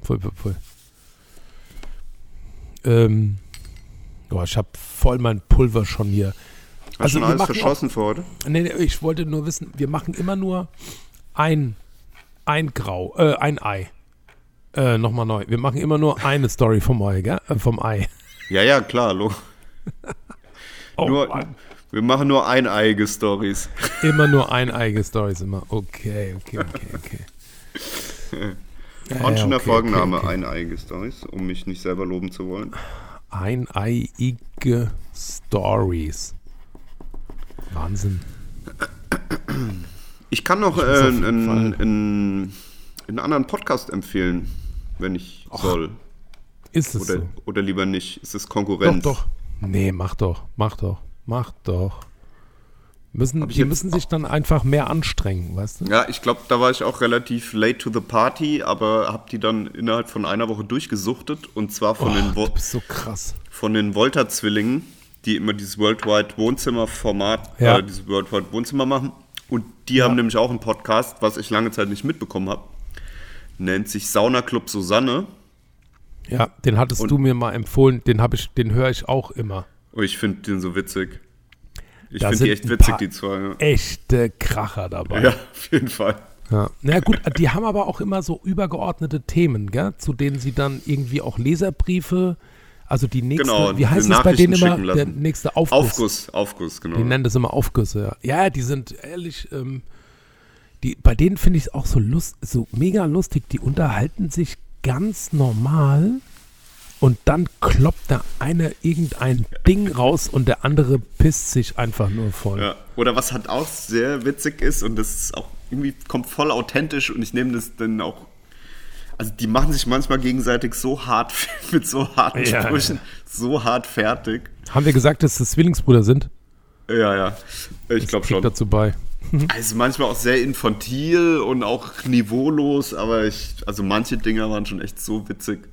Voll, voll, voll. Ähm, oh, ich habe voll mein Pulver schon hier. Hast Also schon alles verschossen für heute? Nee, nee, ich wollte nur wissen, wir machen immer nur ein, ein Grau, äh, ein Ei. Äh, nochmal neu. Wir machen immer nur eine Story vom Ei, gell? Äh, vom Ei. Ja, ja, klar. Lo. <laughs> Oh, Nur, Mann. wir machen nur eineige Stories. Immer nur eineige Stories immer. Okay, okay, okay, okay. <laughs> Und schon der Folgenname, okay, okay. eineige Stories, um mich nicht selber loben zu wollen. Eineige Stories. Wahnsinn. Ich kann noch Ich äh, einen, anderen Podcast empfehlen, wenn ich soll. Ist es Oder, so? oder lieber nicht. Ist es Doch, Konkurrenz? doch. Nee, mach doch. Mach doch. Mach doch. Müssen, die müssen sich dann einfach mehr anstrengen, weißt du? Ja, ich glaube, da war ich auch relativ late to the party, aber habe die dann innerhalb von einer Woche durchgesuchtet und zwar von, den, Oh, Vo du bist so krass. von den Volta-Zwillingen, die immer dieses Worldwide Wohnzimmer-Format, Ja. äh, dieses Worldwide Wohnzimmer machen. Und die haben nämlich auch einen Podcast, was ich lange Zeit nicht mitbekommen habe. Nennt sich Sauna Club Susanne. Ja, den hattest Und- du mir mal empfohlen. Den habe ich, den höre ich auch immer. Oh, ich finde den so witzig. Ich finde die echt witzig, die zwei. Ja. Echte Kracher dabei. ja, auf jeden Fall. Ja. Na gut, die haben aber auch immer so übergeordnete Themen, gell? zu denen sie dann irgendwie auch Leserbriefe, also die nächste, Genau, wie heißt es bei denen immer, der nächste Aufguss. Aufguss, Aufguss, genau. Die nennen das immer Aufgüsse, ja. Ja, die sind ehrlich, ähm, die, bei denen finde ich es auch so lust, so mega lustig, die unterhalten sich ganz normal und dann kloppt da einer irgendein Ding raus und der andere pisst sich einfach nur voll. Ja. Oder was halt auch sehr witzig ist und das ist auch irgendwie kommt voll authentisch und ich nehme das dann auch. Also die machen sich manchmal gegenseitig so hart <laughs> mit so harten Ja, Sprüchen, so hart fertig. Haben wir gesagt, dass das Zwillingsbrüder sind? Ja, ja. Ich glaube schon. dazu bei. Also manchmal auch sehr infantil und auch niveaulos, aber ich, also manche Dinger waren schon echt so witzig.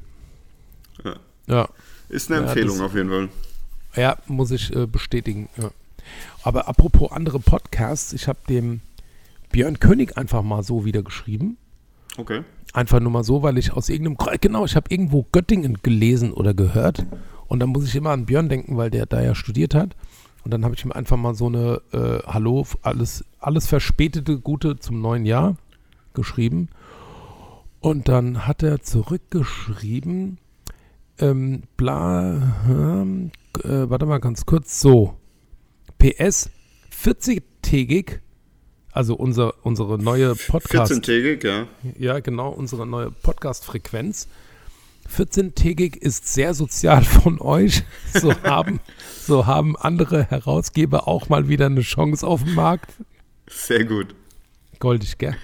Ja. Ist eine Ja, Empfehlung auf jeden Fall. Ja, muss ich äh, bestätigen. Ja. Aber apropos andere Podcasts, ich habe dem Björn König einfach mal so wieder geschrieben. Okay. Einfach nur mal so, weil ich aus irgendeinem genau, ich habe irgendwo Göttingen gelesen oder gehört. Und dann muss ich immer an Björn denken, weil der da ja studiert hat. Und dann habe ich ihm einfach mal so eine äh, Hallo, alles, alles verspätete Gute zum neuen Jahr geschrieben. Und dann hat er zurückgeschrieben, ähm, bla, ähm, äh, warte mal ganz kurz, so, PS, 40-tägig, also unser, unsere neue Podcast. 14-tägig, ja. Ja, genau, unsere neue Podcast-Frequenz. 14-tägig ist sehr sozial von euch. So <laughs> haben, so haben andere Herausgeber auch mal wieder eine Chance auf dem Markt. Sehr gut. Goldig, gell?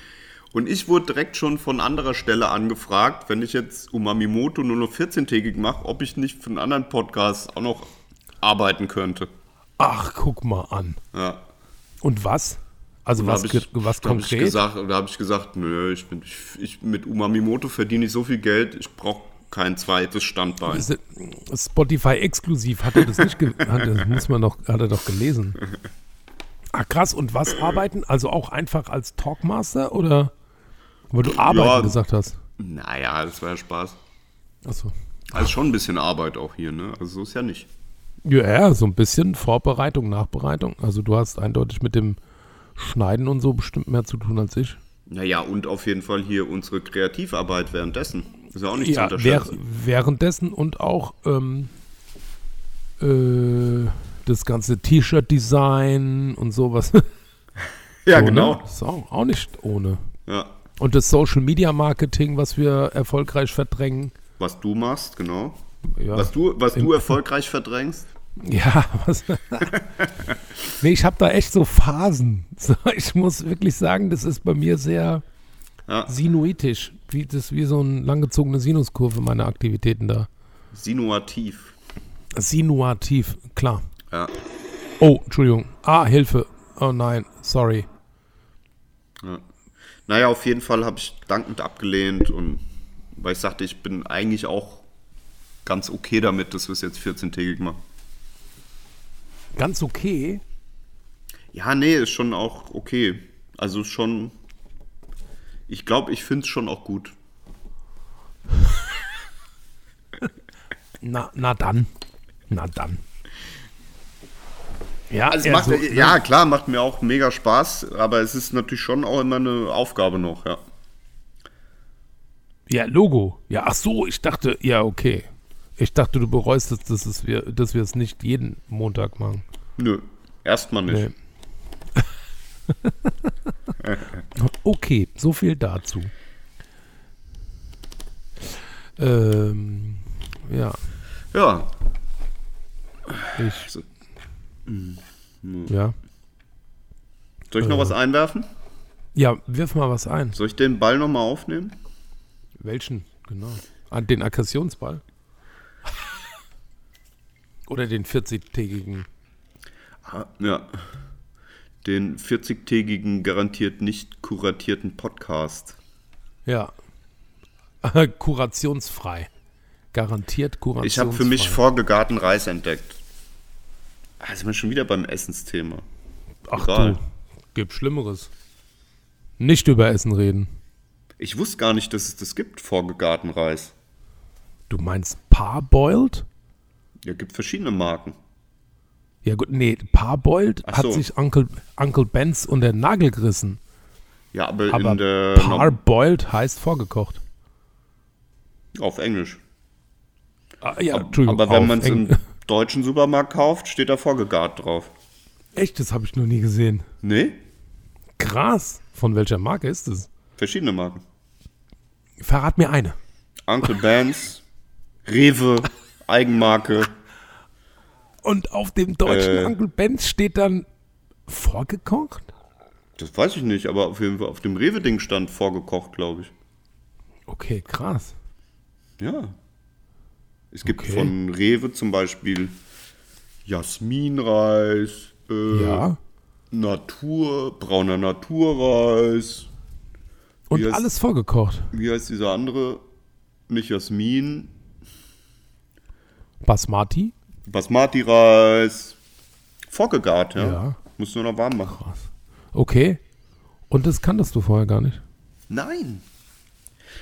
Und ich wurde direkt schon von anderer Stelle angefragt, wenn ich jetzt Umamimoto nur noch 14-tägig mache, ob ich nicht für einen anderen Podcast auch noch arbeiten könnte. Ach, guck mal an. Ja. Und was? Also Da was, ich, was da hab ich konkret? gesagt, da habe ich gesagt, nö, ich bin, ich, ich, mit Umamimoto verdiene ich so viel Geld, ich brauche kein zweites Standbein. Spotify exklusiv hat er das nicht hat das muss man doch hat er doch gelesen. <laughs> Ah krass und was arbeiten? Also auch einfach als Talkmaster oder weil du arbeiten Ja. gesagt hast? Naja, das war ja Spaß. Achso. Also schon ein bisschen Arbeit auch hier, ne? Also so ist ja nicht. Ja, ja, so ein bisschen Vorbereitung, Nachbereitung. Also du hast eindeutig mit dem Schneiden und so bestimmt mehr zu tun als ich. Naja, und auf jeden Fall hier unsere Kreativarbeit währenddessen. Ist ja auch nicht Ja, zu unterschätzen. währenddessen und auch ähm, äh, das ganze T-Shirt-Design und sowas. <laughs> ja, So, genau. Ne? Ist auch, auch nicht ohne. Ja. Und das Social Media Marketing, was wir erfolgreich verdrängen. Was du machst, genau. Ja, Was du, was du erfolgreich verdrängst. <laughs> ja was. <laughs> nee, ich habe da echt so Phasen. So, ich muss wirklich sagen, das ist bei mir sehr Ja. sinuitisch. Wie, das ist wie so eine langgezogene Sinuskurve, meine Aktivitäten da. Sinuativ. Sinuativ, klar. Ja. Oh, Entschuldigung. Ah, Hilfe. Oh nein, sorry. Naja, auf jeden Fall habe ich dankend abgelehnt und weil ich sagte, ich bin eigentlich auch ganz okay damit, dass wir es jetzt 14-tägig machen. Ganz okay. Ja, nee, ist schon auch okay. Also schon. Ich glaube, ich finde es schon auch gut. <laughs> Na, na dann. Na dann. Ja, Also macht, so- ja, klar, macht mir auch mega Spaß, aber es ist natürlich schon auch immer eine Aufgabe noch, ja. Ja, Logo. Ja, ach so, ich dachte, ja, okay. Ich dachte, du bereust es, dass, es wir, dass wir es nicht jeden Montag machen. Nö, erstmal nicht. Nee. <laughs> okay, so viel dazu. Ähm, ja, Ja, ich. Ja. soll ich noch was einwerfen? Ja, wirf mal was ein. Soll ich den Ball nochmal aufnehmen? Welchen? Genau. An den Aggressionsball? <laughs> Oder den 40-tägigen? Ja. Den 40-tägigen garantiert nicht kuratierten Podcast. Ja. <laughs> Kurationsfrei. Garantiert Ich kurationsfrei. habe für mich vorgegarten Reis entdeckt. Ah, sind wir schon wieder beim Essensthema. Ach Egal. du, gibt Schlimmeres. Nicht über Essen reden. Ich wusste gar nicht, dass es das gibt, vorgegarten Reis. Du meinst Parboiled? Ja, gibt verschiedene Marken. Ja gut, nee, Parboiled Ach hat so. sich Uncle, Uncle Benz unter den Nagel gerissen. Ja, aber, Aber in der Parboiled heißt vorgekocht. auf Englisch. Ah, ja, Ab- Entschuldigung. aber wenn man es deutschen Supermarkt kauft, steht da vorgegart drauf. Echt, das habe ich noch nie gesehen. Nee? Krass. Von welcher Marke ist es? Verschiedene Marken. Verrat mir eine. Uncle Ben's, Rewe, Eigenmarke. Und auf dem deutschen Äh. Uncle Benz steht dann vorgekocht? Das weiß ich nicht, aber auf jeden Fall auf dem Rewe-Ding stand vorgekocht, glaube ich. Okay, krass. Ja. Es gibt Okay. von Rewe zum Beispiel Jasminreis, äh, Ja. Natur, brauner Naturreis. Und heißt- alles vorgekocht. Wie heißt dieser andere? Nicht Jasmin, Basmati? Basmati-Reis. Vorgegart, ja. Ja. Muss nur noch warm machen. Okay. Und das kanntest du vorher gar nicht. Nein.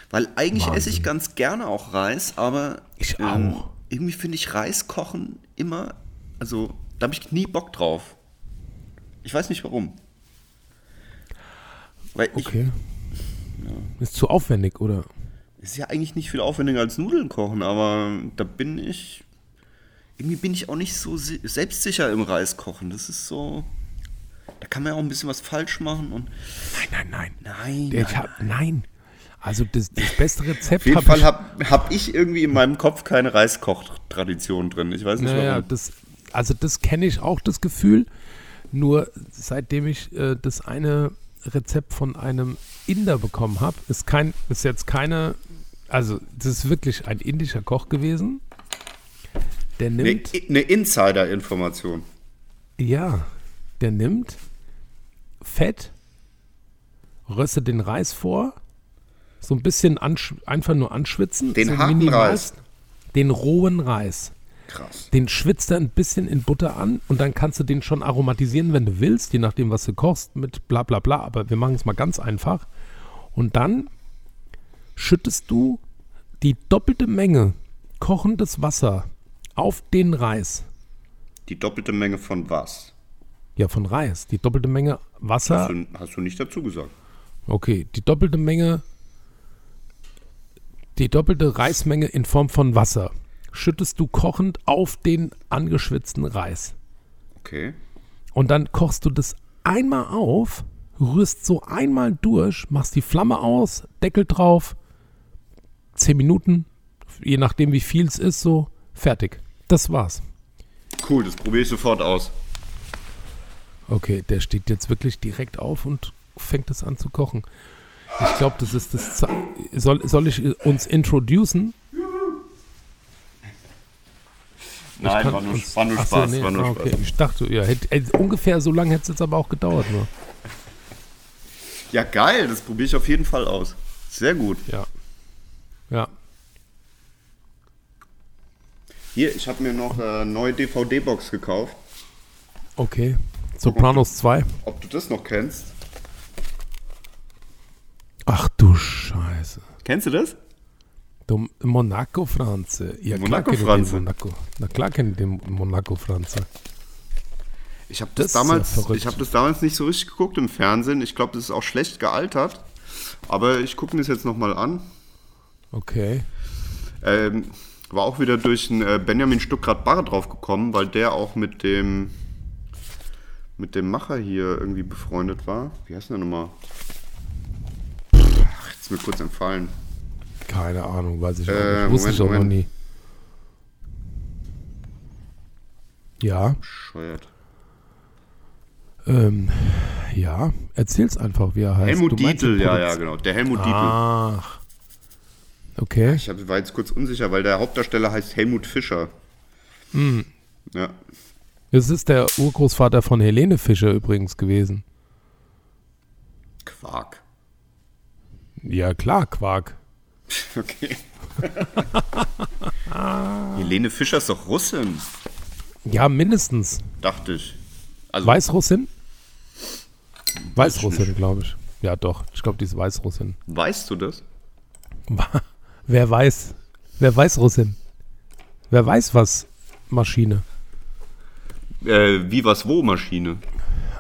Weil eigentlich esse ich ganz gerne auch Reis, aber Ich ähm, auch. irgendwie finde ich Reis kochen immer, also da habe ich nie Bock drauf. Ich weiß nicht warum. Weil Okay. Ist zu aufwendig, oder? ist ja eigentlich nicht viel aufwendiger als Nudeln kochen, aber da bin ich, irgendwie bin ich auch nicht so si- selbstsicher im Reis kochen. Das ist so, da kann man ja auch ein bisschen was falsch machen und Nein, nein, nein. nein. Ich hab, nein. Also das, das beste Rezept Auf jeden hab Fall habe hab ich irgendwie in meinem Kopf keine Reiskoch-Tradition drin. Ich weiß nicht naja, warum. das, also das kenne ich auch, das Gefühl. Nur seitdem ich äh, das eine Rezept von einem Inder bekommen habe, ist kein, ist jetzt keine, also das ist wirklich ein indischer Koch gewesen. Der Eine nimmt, eine Insider-Information. ja, der nimmt Fett, röstet den Reis vor, so ein bisschen einfach nur anschwitzen. Den so harten Reis? Den rohen Reis. Krass. Den schwitzt er ein bisschen in Butter an und dann kannst du den schon aromatisieren, wenn du willst, je nachdem, was du kochst, mit bla bla bla. Aber wir machen es mal ganz einfach. Und dann schüttest du die doppelte Menge kochendes Wasser auf den Reis. Die doppelte Menge von was? Ja, von Reis. Die doppelte Menge Wasser. Hast du, hast du nicht dazu gesagt. Okay, die doppelte Menge, die doppelte Reismenge in Form von Wasser schüttest du kochend auf den angeschwitzten Reis. Okay. Und dann kochst du das einmal auf, rührst so einmal durch, machst die Flamme aus, Deckel drauf, 10 Minuten, je nachdem wie viel es ist, so fertig. Das war's. Cool, das probiere ich sofort aus. Okay, der steht jetzt wirklich direkt auf und fängt es an zu kochen. Ich glaube, das ist das. Ze- Soll, soll ich uns introducen? Nein, war nur, uns- war nur Ach so, Spaß. nee, war nur ah, Spaß. okay. Ich dachte, ja, hätte, hätte, ungefähr so lange hätte es jetzt aber auch gedauert. Nur. Ja, geil, das probiere ich auf jeden Fall aus. Sehr gut. Ja. Ja. Hier, ich habe mir noch eine neue DVD-Box gekauft. Okay. Sopranos 2. Ob du das noch kennst? Ach du Scheiße. Kennst du das? Du, Monaco Franze. Ja, Monaco Franze. Monaco. Na klar kenne ich den Monaco Franze. Ich habe Das das, ja damals, ich habe das damals nicht so richtig geguckt im Fernsehen. Ich glaube, das ist auch schlecht gealtert. Aber ich gucke mir das jetzt nochmal an. Okay. Ähm, war auch wieder durch einen äh, Benjamin Stuckrad-Barre drauf gekommen, weil der auch mit dem mit dem Macher hier irgendwie befreundet war. Wie heißt der nochmal? Ist mir kurz entfallen. Keine Ahnung, weiß ich auch Äh, nicht. Wusste ich auch noch nie. Ja, Scheuert. ähm, ja, erzähl's einfach, wie er heißt. Helmut Dietl, ja, ja, genau. Der Helmut Ach. Okay. Dietl. Ich hab, war jetzt kurz unsicher, weil der Hauptdarsteller heißt Helmut Fischer. Hm. Ja. Das ist der Urgroßvater von Helene Fischer übrigens gewesen. Quark. Ja, klar, Quark. Okay. <laughs> Helene Fischer ist doch Russin, Ja, mindestens. dachte ich. Also, Weißrussin? Weißrussin, glaube ich. Ja, doch. Ich glaube, die ist Weißrussin. weißt du das? Wer weiß? Wer weiß Russin? Wer weiß was? Maschine. Äh, wie was wo Maschine?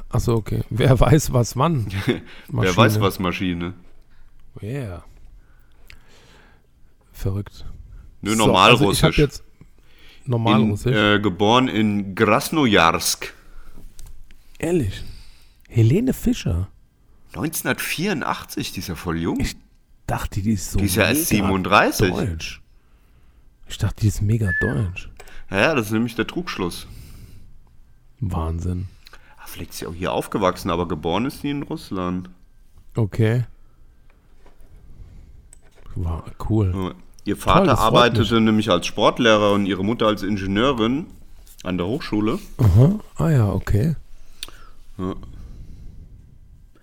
Achso, okay. Wer weiß was wann? <laughs> Wer weiß was Maschine? Yeah. Verrückt. Nö, So, normal also ich habe jetzt normal in, russisch. äh, geboren in Grasnojarsk. Ehrlich. Helene Fischer. 1984, die ist ja voll jung. Ich dachte, die ist so Die ist ja erst mega 37. Deutsch. Ich dachte, die ist mega deutsch. Ja, das ist nämlich der Trugschluss. Wahnsinn. Ah, Vielleicht ist sie auch hier aufgewachsen, aber geboren ist sie in Russland. Okay. War cool. Ihr Vater freut arbeitete nämlich als Sportlehrer und ihre Mutter als Ingenieurin an der Hochschule. Aha. Ah ja, okay. Ja.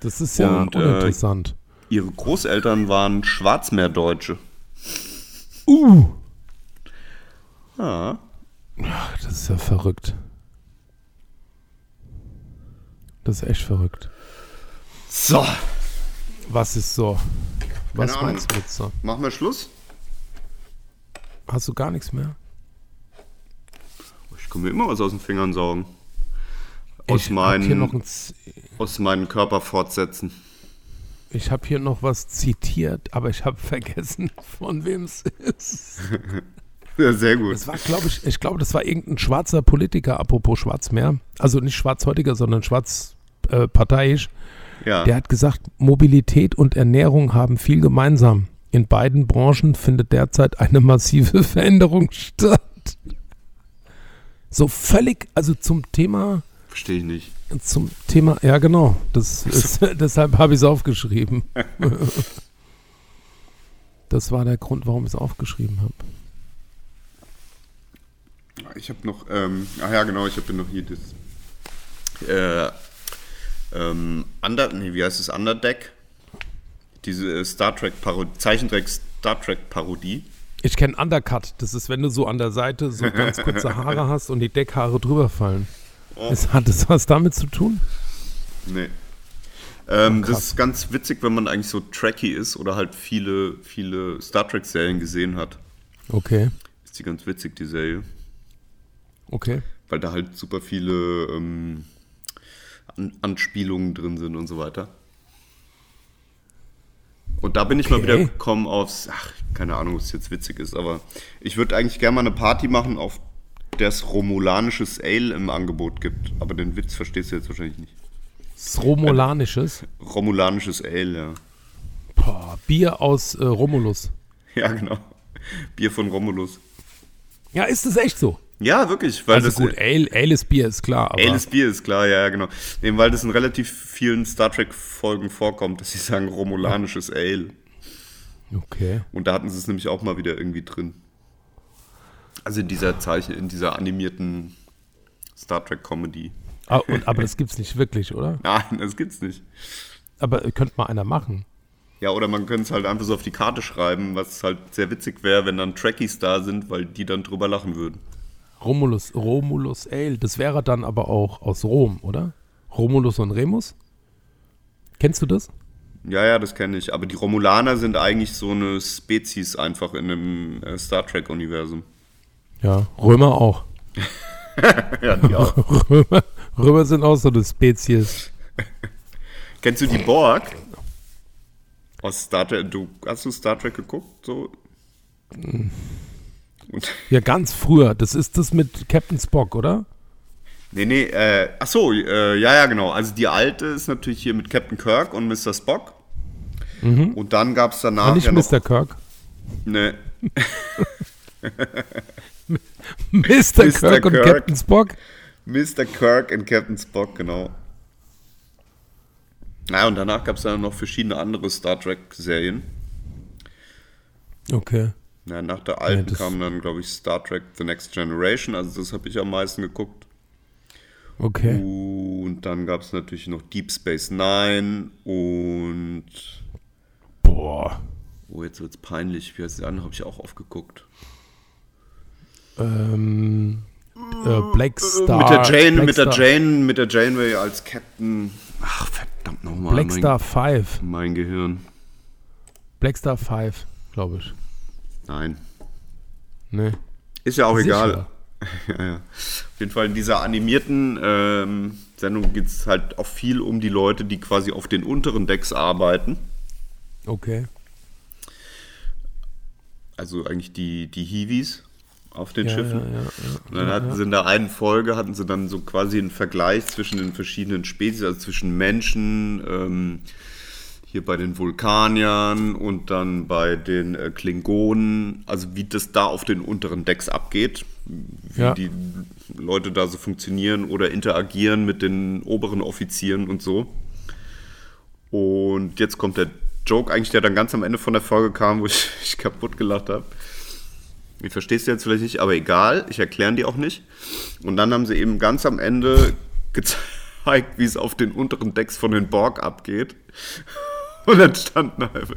Das ist ja Und, äh, uninteressant. Ihre Großeltern waren Schwarzmeerdeutsche. uh. Ja. Das ist ja verrückt. Das ist echt verrückt. So, Was ist so? Was Keine Ahnung. meinst du mit so? machen wir Schluss. Hast du gar nichts mehr? Ich kann mir immer was aus den Fingern saugen. Aus, ich habe meinen, aus meinen Körper fortsetzen. ich hab hier noch was zitiert, aber ich habe <laughs> vergessen, von wem es ist. <laughs> Ja, sehr gut. Das war, glaube ich, ich glaube, das war irgendein schwarzer Politiker, apropos Schwarzmeer. Also nicht schwarzhäutiger, sondern schwarzparteiisch. Äh. Ja. Der hat gesagt, Mobilität und Ernährung haben viel gemeinsam. In beiden Branchen findet derzeit eine massive <laughs> Veränderung statt. So völlig, also zum Thema Verstehe ich nicht. Zum Thema, ja genau, das <laughs> ist, <laughs> deshalb habe ich es aufgeschrieben. das war der Grund, warum ich es aufgeschrieben habe. Ich habe noch, ähm, ach ja, genau, ich habe noch hier das, äh, ähm, Under, nee, wie heißt es, Underdeck? Diese äh, Star Trek Parodie, Zeichentrick Star Trek Parodie. Ich kenne Undercut, das ist, wenn du so an der Seite so ganz kurze Haare <laughs> hast und die Deckhaare drüber fallen. Ist, hat das was damit zu tun? Nee. Ähm, Oh, das ist ganz witzig, wenn man eigentlich so tracky ist oder halt viele, viele Star Trek-Serien gesehen hat. Okay, Ist die ganz witzig, die Serie. okay. Weil da halt super viele ähm, An Anspielungen drin sind und so weiter. Und da bin ich mal wieder gekommen aufs, ach, keine Ahnung, ob es jetzt witzig ist, aber ich würde eigentlich gerne mal eine Party machen, auf der es romulanisches Ale im Angebot gibt. Aber den Witz verstehst du jetzt wahrscheinlich nicht. Romulanisches. Romulanisches Ale, ja. Boah, Bier aus äh, Romulus. Ja, genau. Bier von Romulus. Ja, ist das echt so? Ja, wirklich, weil Also das gut, Ale, Ale ist Bier, ist klar. Aber Ale ist Bier ist klar, ja, ja, genau. Eben weil das in relativ vielen Star Trek Folgen vorkommt, dass sie sagen romulanisches Ale. okay. Und da hatten sie es nämlich auch mal wieder irgendwie drin. Also in dieser Zeichen, in dieser animierten Star Trek Comedy. Ah, und, aber das gibt's nicht wirklich, oder? <laughs> Nein, das gibt's nicht. Aber könnte mal einer machen. Ja, oder man könnte es halt einfach so auf die Karte schreiben, was halt sehr witzig wäre, wenn dann Trekkies da sind, weil die dann drüber lachen würden. Romulus, Romulus Ale. Das wäre dann aber auch aus Rom, oder? Romulus und Remus? Kennst du das? Ja, ja, das kenne ich. Aber die Romulaner sind eigentlich so eine Spezies einfach in einem äh, Star Trek-Universum. Ja, Römer auch. <laughs> Ja, die auch. <laughs> Römer, Römer sind auch so eine Spezies. <laughs> Kennst du die Borg? Aus Star Trek. Du, hast du Star Trek geguckt? So? Und, Ja, ganz früher. Das ist das mit Captain Spock, oder? nee, nee, äh, ach so, äh, ja, ja, genau. Also die alte ist natürlich hier mit Captain Kirk und Mr. Spock. Und dann gab es danach Ah, nicht ja noch, Mr. Kirk. ne, <laughs> Mr. Kirk und Kirk. Captain Spock. Mr. Kirk und Captain Spock, genau. Ja, und danach gab es dann noch verschiedene andere Star Trek-Serien. Okay. Ja, nach der alten das- kam dann, glaube ich, Star Trek The Next Generation. Also das habe ich am meisten geguckt. Okay. Und dann gab es natürlich noch Deep Space Nine und. Boah. Oh, jetzt wird's peinlich. Wie heißt die andere? Habe ich auch aufgeguckt. Ähm, äh, Black Star. mit der Jane, Black mit der Star, Jane, mit der Janeway als Captain. Ach, verdammt nochmal. Black mein, Star 5. mein Gehirn. Black Star 5, glaube ich. Nein. Nee. Ist ja auch Sicher. egal. <laughs> ja, ja. Auf jeden Fall in dieser animierten ähm, Sendung geht es halt auch viel um die Leute, die quasi auf den unteren Decks arbeiten. Okay. Also eigentlich die, die Hiwis auf den Ja, Schiffen. Und dann hatten sie in der einen Folge, hatten sie dann so quasi einen Vergleich zwischen den verschiedenen Spezies, also zwischen Menschen, ähm, hier bei den Vulkaniern und dann bei den äh, Klingonen, also wie das da auf den unteren Decks abgeht, wie Ja. die Leute da so funktionieren oder interagieren mit den oberen Offizieren und so. Und jetzt kommt der Joke eigentlich, der dann ganz am Ende von der Folge kam, wo <laughs> ich, ich kaputt gelacht habe. Ich verstehst du jetzt vielleicht nicht, aber egal, ich erkläre die auch nicht. Und dann haben sie eben ganz am Ende <laughs> gezeigt, wie es auf den unteren Decks von den Borg abgeht. Und dann standen einfach,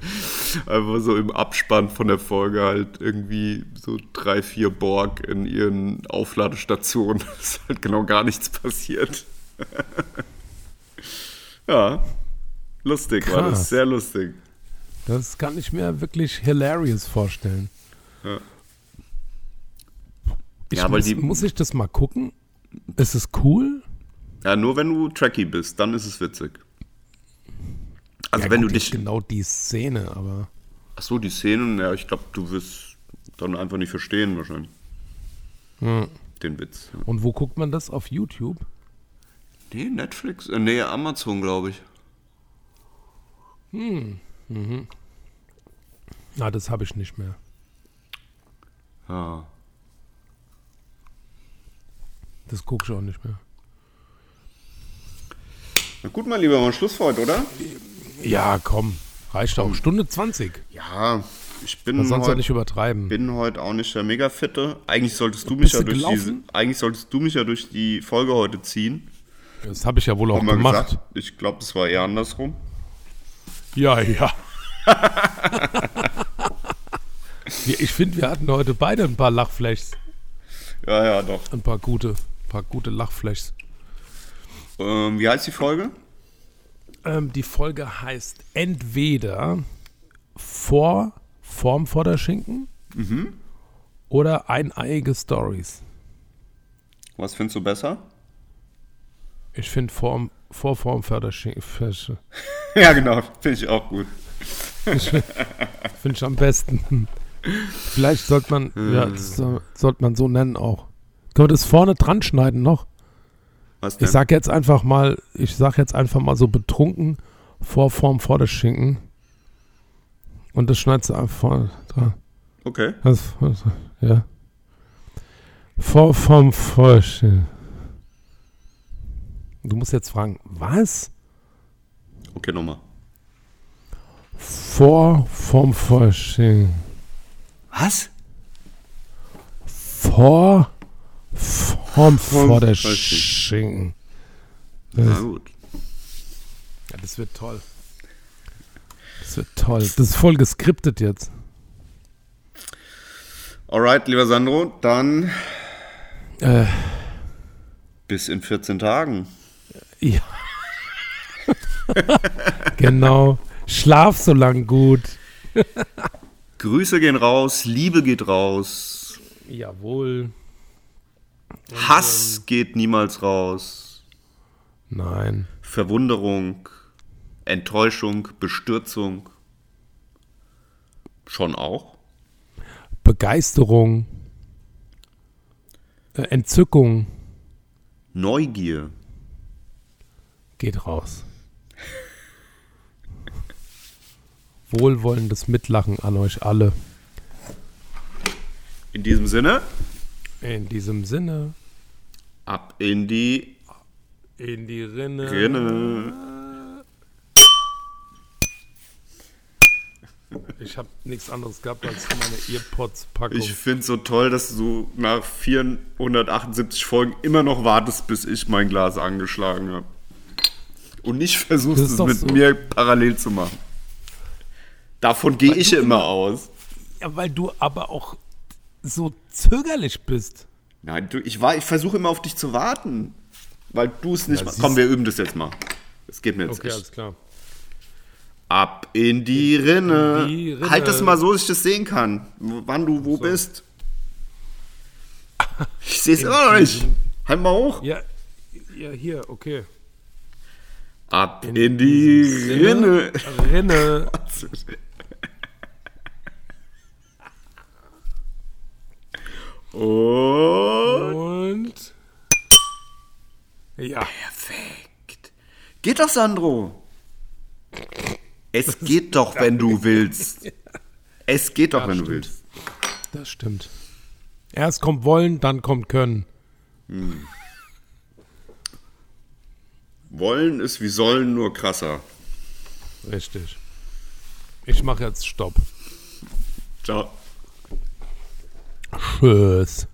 einfach so im Abspann von der Folge halt irgendwie so drei, vier Borg in ihren Aufladestationen. <laughs> Es ist halt genau gar nichts passiert. <laughs> ja, lustig war das, Krass. sehr lustig. Das kann ich mir wirklich hilarious vorstellen. Ja. Ich Ja, muss, die- muss ich das mal gucken? Ist es cool? Ja, nur wenn du tracky bist, dann ist es witzig. Also ja, wenn gut, du dich... Genau die Szene, aber. Ach so, die Szenen, ja, ich glaube, du wirst dann einfach nicht verstehen wahrscheinlich. Hm. Den Witz. Ja. Und wo guckt man das? Auf YouTube? Nee, Netflix, äh, nee, Amazon, glaube ich. Na, das habe ich nicht mehr. Ja. Das gucke ich auch nicht mehr. Na gut, mein Lieber, mal Schluss für heute, oder? Ja, komm. Reicht auch. Stunde 20. Ja, ich bin Man soll ja heute, nicht übertreiben. bin heute auch nicht der Mega-Fitte. Eigentlich solltest du mich Bist ja du durch gelaufen? eigentlich solltest du mich ja durch die Folge heute ziehen. Das habe ich ja wohl auch gemacht. gesagt. Ich glaube, es war eher andersrum. Ja, ja. <laughs> Ich finde, wir hatten heute beide ein paar Lachflächs. Ja, ja, doch. Ein paar gute, ein paar gute Lachflächs. Ähm, wie heißt die Folge? Ähm, die Folge heißt entweder vor Form vor der Schinken oder eineiige Stories. Was findest du besser? Ich finde Form, vor Form vor der Schinken finde <laughs> ja, genau. Finde ich auch gut. ich am besten. Vielleicht sollte man, ja, soll- sollte man so nennen auch. Können wir das vorne dran schneiden noch? Was denn? Ich sag jetzt einfach mal, ich sag jetzt einfach mal so betrunken vor Form vor der Schinken. Und das schneidest du einfach vorne dran. okay. Das, das, ja. Vor Form vor Schinken. Du musst jetzt fragen, was? Okay, nochmal. Vor Form vor der Schinken. Was? Vor Der vor der Schinken. Na gut. Ja, das wird toll. Das wird toll. Das ist voll geskriptet jetzt. Alright, lieber Sandro, dann Äh, bis in 14 Tagen. ja. <laughs> genau. Schlaf so lang gut. Grüße gehen raus, Liebe geht raus, Jawohl. Hass geht niemals raus, Nein. Verwunderung, Enttäuschung, Bestürzung. Schon auch. Begeisterung. Äh, Entzückung Neugier. geht raus. Wohlwollendes Mitlachen an euch alle. In diesem Sinne, In diesem Sinne, ab in die in die Rinne. Rinne. Ich habe nichts anderes gehabt als meine Earpods-Packung. Ich finde so toll, dass du nach 478 Folgen immer noch wartest, bis ich mein Glas angeschlagen habe. Und nicht versuchst, es mit so. mir parallel zu machen. Davon gehe ich immer aus. Ja, weil du aber auch so zögerlich bist. Nein, du, ich, war- ich versuche immer auf dich zu warten. Weil du es nicht machst. Komm, wir üben das jetzt mal. Es geht mir jetzt Okay, echt. alles klar. Ab in die Rinne. die Rinne. Halt das mal so, dass ich das sehen kann. Wann du wo bist. <laughs> Ich sehe es immer noch nicht. Halt mal hoch. Ja, ja, hier, okay. Ab in, die Rinne. Rinne. <laughs> Und Und. Ja. geht doch, Sandro. Es geht doch, wenn du willst. Es geht doch, Ja, wenn du stimmt. willst. Das stimmt. Erst kommt wollen, dann kommt können. Wollen ist wie sollen, nur krasser. Richtig. Ich mache jetzt Stopp. Ciao. Tschüss.